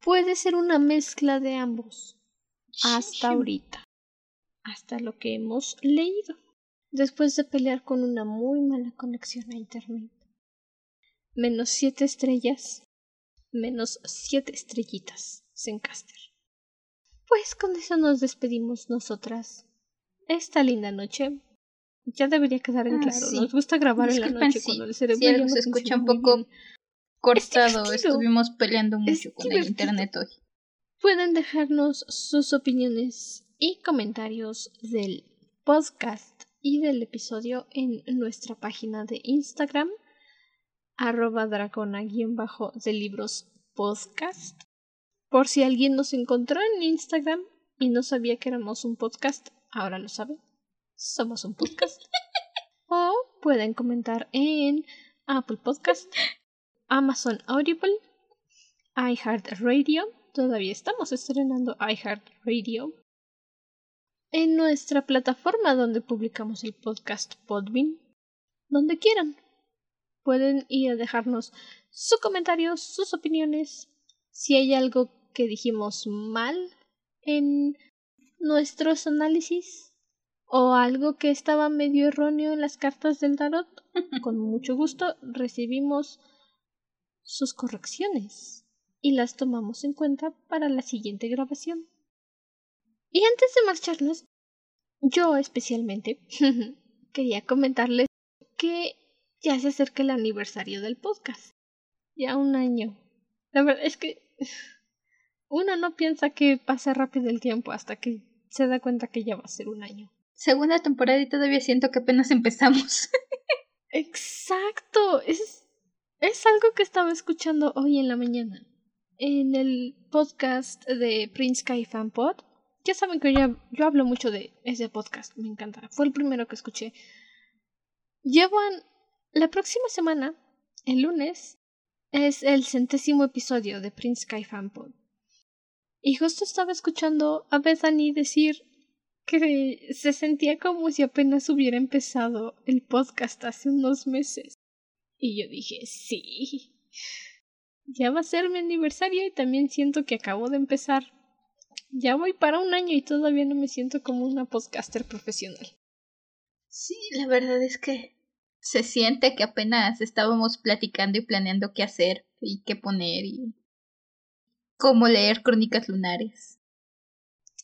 S1: puede ser una mezcla de ambos hasta ahorita, hasta lo que hemos leído, después de pelear con una muy mala conexión a Internet. Menos siete estrellas, menos siete estrellitas. Zencaster. Pues con eso nos despedimos nosotras. Esta linda noche. Ya debería quedar en ah, claro. Nos gusta grabar en la noche cuando el cerebro
S2: se escucha un poco cortado. Estuvimos peleando mucho con el internet hoy.
S1: Pueden dejarnos sus opiniones y comentarios del podcast y del episodio en nuestra página de Instagram arroba dragona-de libros podcast por si alguien nos encontró en Instagram y no sabía que éramos un podcast, ahora lo sabe. Somos un podcast. [laughs] o pueden comentar en Apple Podcast, Amazon Audible, iHeartRadio. Todavía estamos estrenando iHeartRadio. En nuestra plataforma donde publicamos el podcast Podbean. Donde quieran. Pueden ir a dejarnos sus comentarios, sus opiniones. Si hay algo que dijimos mal en nuestros análisis o algo que estaba medio erróneo en las cartas del tarot, [laughs] con mucho gusto recibimos sus correcciones y las tomamos en cuenta para la siguiente grabación. Y antes de marcharnos, yo especialmente [laughs] quería comentarles que ya se acerca el aniversario del podcast. Ya un año. La verdad es que uno no piensa que pase rápido el tiempo hasta que se da cuenta que ya va a ser un año.
S2: Segunda temporada y todavía siento que apenas empezamos. [laughs]
S1: Exacto. Es, es algo que estaba escuchando hoy en la mañana. En el podcast de Prince Kai Fan Pod. Ya saben que yo, yo hablo mucho de ese podcast. Me encanta. Fue el primero que escuché. Llevan la próxima semana, el lunes, es el centésimo episodio de Prince Kai Fan Pod. Y justo estaba escuchando a Bethany decir que se sentía como si apenas hubiera empezado el podcast hace unos meses. Y yo dije, sí. Ya va a ser mi aniversario y también siento que acabo de empezar. Ya voy para un año y todavía no me siento como una podcaster profesional.
S2: Sí, la verdad es que se siente que apenas estábamos platicando y planeando qué hacer y qué poner y cómo leer crónicas lunares.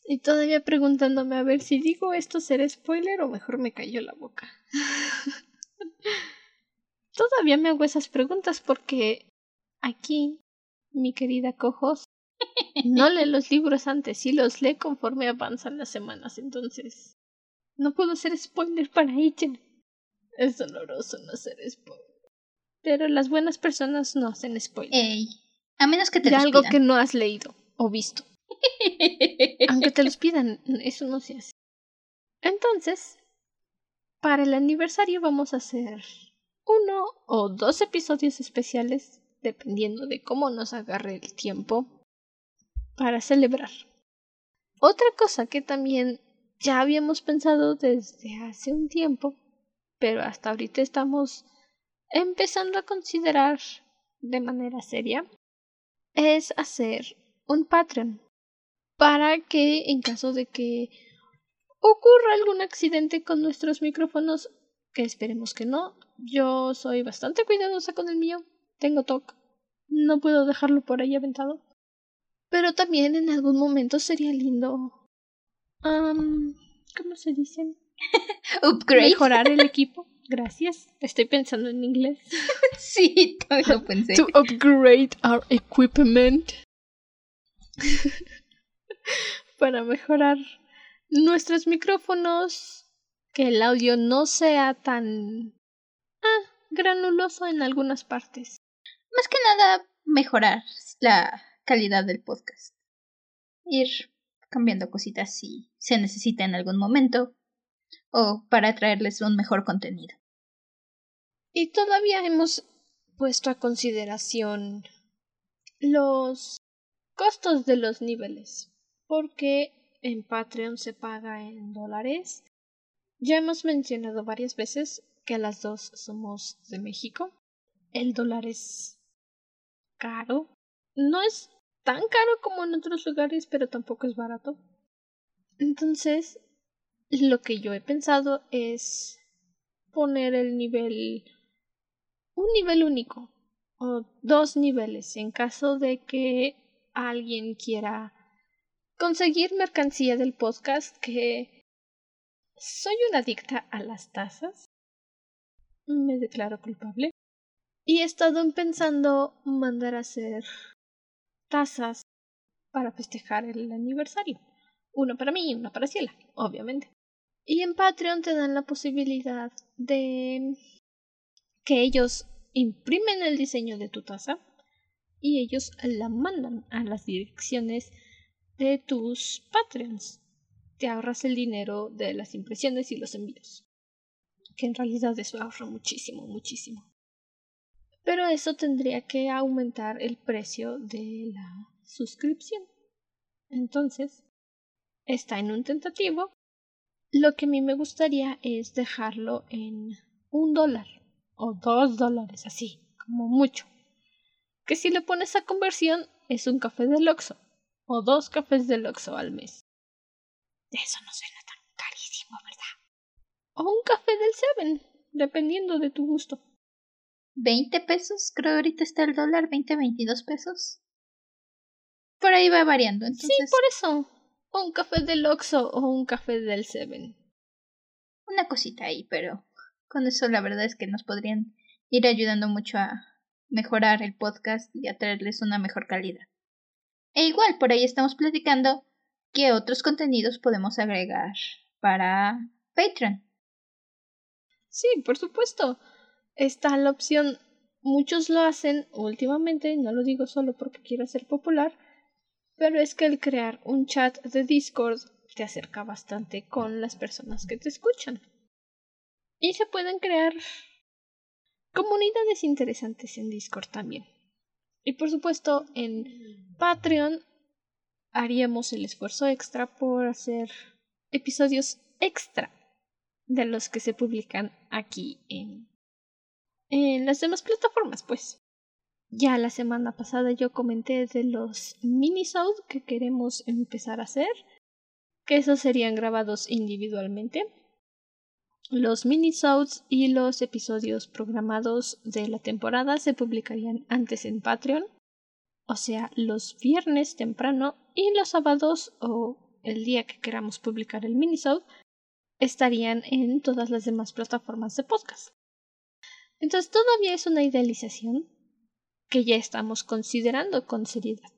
S1: Y todavía preguntándome a ver si digo esto será spoiler o mejor me cayó la boca. [laughs] todavía me hago esas preguntas porque aquí, mi querida Cojos, no lee los libros antes y los lee conforme avanzan las semanas, entonces no puedo hacer spoiler para ella. Es doloroso no hacer spoiler. Pero las buenas personas no hacen spoiler.
S2: A menos que te
S1: de algo que no has leído o visto. [laughs] Aunque te los pidan, eso no se hace. Entonces, para el aniversario vamos a hacer uno o dos episodios especiales, dependiendo de cómo nos agarre el tiempo, para celebrar. Otra cosa que también ya habíamos pensado desde hace un tiempo, pero hasta ahorita estamos empezando a considerar de manera seria, es hacer un Patreon para que en caso de que ocurra algún accidente con nuestros micrófonos, que esperemos que no, yo soy bastante cuidadosa con el mío, tengo TOC, no puedo dejarlo por ahí aventado. Pero también en algún momento sería lindo. Um, ¿Cómo se dice? [laughs]
S2: Upgrade.
S1: Mejorar el equipo. Gracias. Estoy pensando en inglés. [laughs]
S2: sí, también lo pensé.
S1: To upgrade our equipment. [laughs] Para mejorar nuestros micrófonos. Que el audio no sea tan. Ah, granuloso en algunas partes.
S2: Más que nada, mejorar la calidad del podcast. Ir cambiando cositas si se necesita en algún momento o para traerles un mejor contenido.
S1: Y todavía hemos puesto a consideración los costos de los niveles, porque en Patreon se paga en dólares. Ya hemos mencionado varias veces que las dos somos de México. El dólar es caro. No es tan caro como en otros lugares, pero tampoco es barato. Entonces, lo que yo he pensado es poner el nivel un nivel único o dos niveles en caso de que alguien quiera conseguir mercancía del podcast que soy una adicta a las tazas. Me declaro culpable. Y he estado pensando mandar a hacer tazas para festejar el aniversario. Una para mí y una para Ciela, obviamente. Y en Patreon te dan la posibilidad de que ellos imprimen el diseño de tu taza y ellos la mandan a las direcciones de tus Patreons. Te ahorras el dinero de las impresiones y los envíos. Que en realidad eso ahorra muchísimo, muchísimo. Pero eso tendría que aumentar el precio de la suscripción. Entonces, está en un tentativo. Lo que a mí me gustaría es dejarlo en un dólar o dos dólares, así, como mucho. Que si le pones a conversión es un café del Oxxo o dos cafés del Oxxo al mes. Eso no suena tan carísimo, ¿verdad? O un café del Seven, dependiendo de tu gusto.
S2: ¿20 pesos? Creo ahorita está el dólar, 20, 22 pesos. Por ahí va variando, entonces.
S1: Sí, por eso. Un café del Oxxo o un café del Seven.
S2: Una cosita ahí, pero con eso la verdad es que nos podrían ir ayudando mucho a mejorar el podcast y a traerles una mejor calidad. E igual, por ahí estamos platicando qué otros contenidos podemos agregar para Patreon.
S1: Sí, por supuesto. Está la opción, muchos lo hacen últimamente, no lo digo solo porque quiero ser popular, pero es que el crear un chat de Discord te acerca bastante con las personas que te escuchan. Y se pueden crear comunidades interesantes en Discord también. Y por supuesto, en Patreon haríamos el esfuerzo extra por hacer episodios extra de los que se publican aquí en, en las demás plataformas, pues. Ya la semana pasada yo comenté de los minisode que queremos empezar a hacer, que esos serían grabados individualmente. Los minisodes y los episodios programados de la temporada se publicarían antes en Patreon, o sea, los viernes temprano y los sábados o el día que queramos publicar el minisode estarían en todas las demás plataformas de podcast. Entonces todavía es una idealización, que ya estamos considerando con seriedad.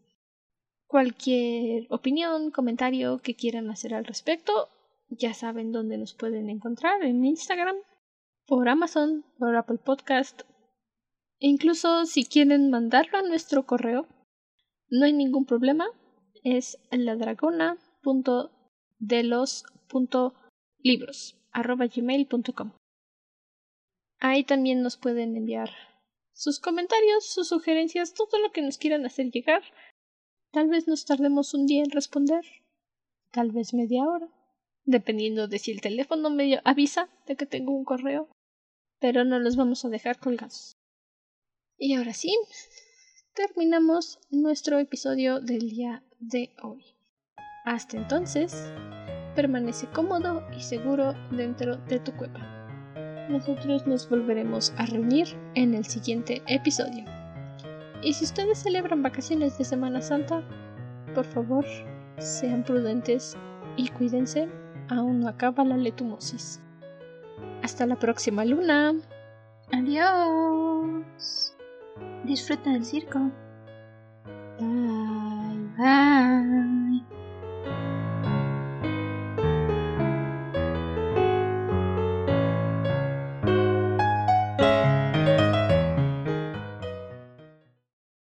S1: Cualquier opinión, comentario que quieran hacer al respecto, ya saben dónde nos pueden encontrar en Instagram, por Amazon, por Apple Podcast. E incluso si quieren mandarlo a nuestro correo, no hay ningún problema. es ladragona.delos.libros.gmail.com Ahí también nos pueden enviar sus comentarios, sus sugerencias, todo lo que nos quieran hacer llegar. Tal vez nos tardemos un día en responder, tal vez media hora, dependiendo de si el teléfono medio avisa de que tengo un correo, pero no los vamos a dejar colgados. Y ahora sí, terminamos nuestro episodio del día de hoy. Hasta entonces, permanece cómodo y seguro dentro de tu cueva. Nosotros nos volveremos a reunir en el siguiente episodio. Y si ustedes celebran vacaciones de Semana Santa, por favor, sean prudentes y cuídense, aún no acaba la letumosis. Hasta la próxima luna.
S2: Adiós. Disfruten el circo.
S1: Bye.
S2: Bye.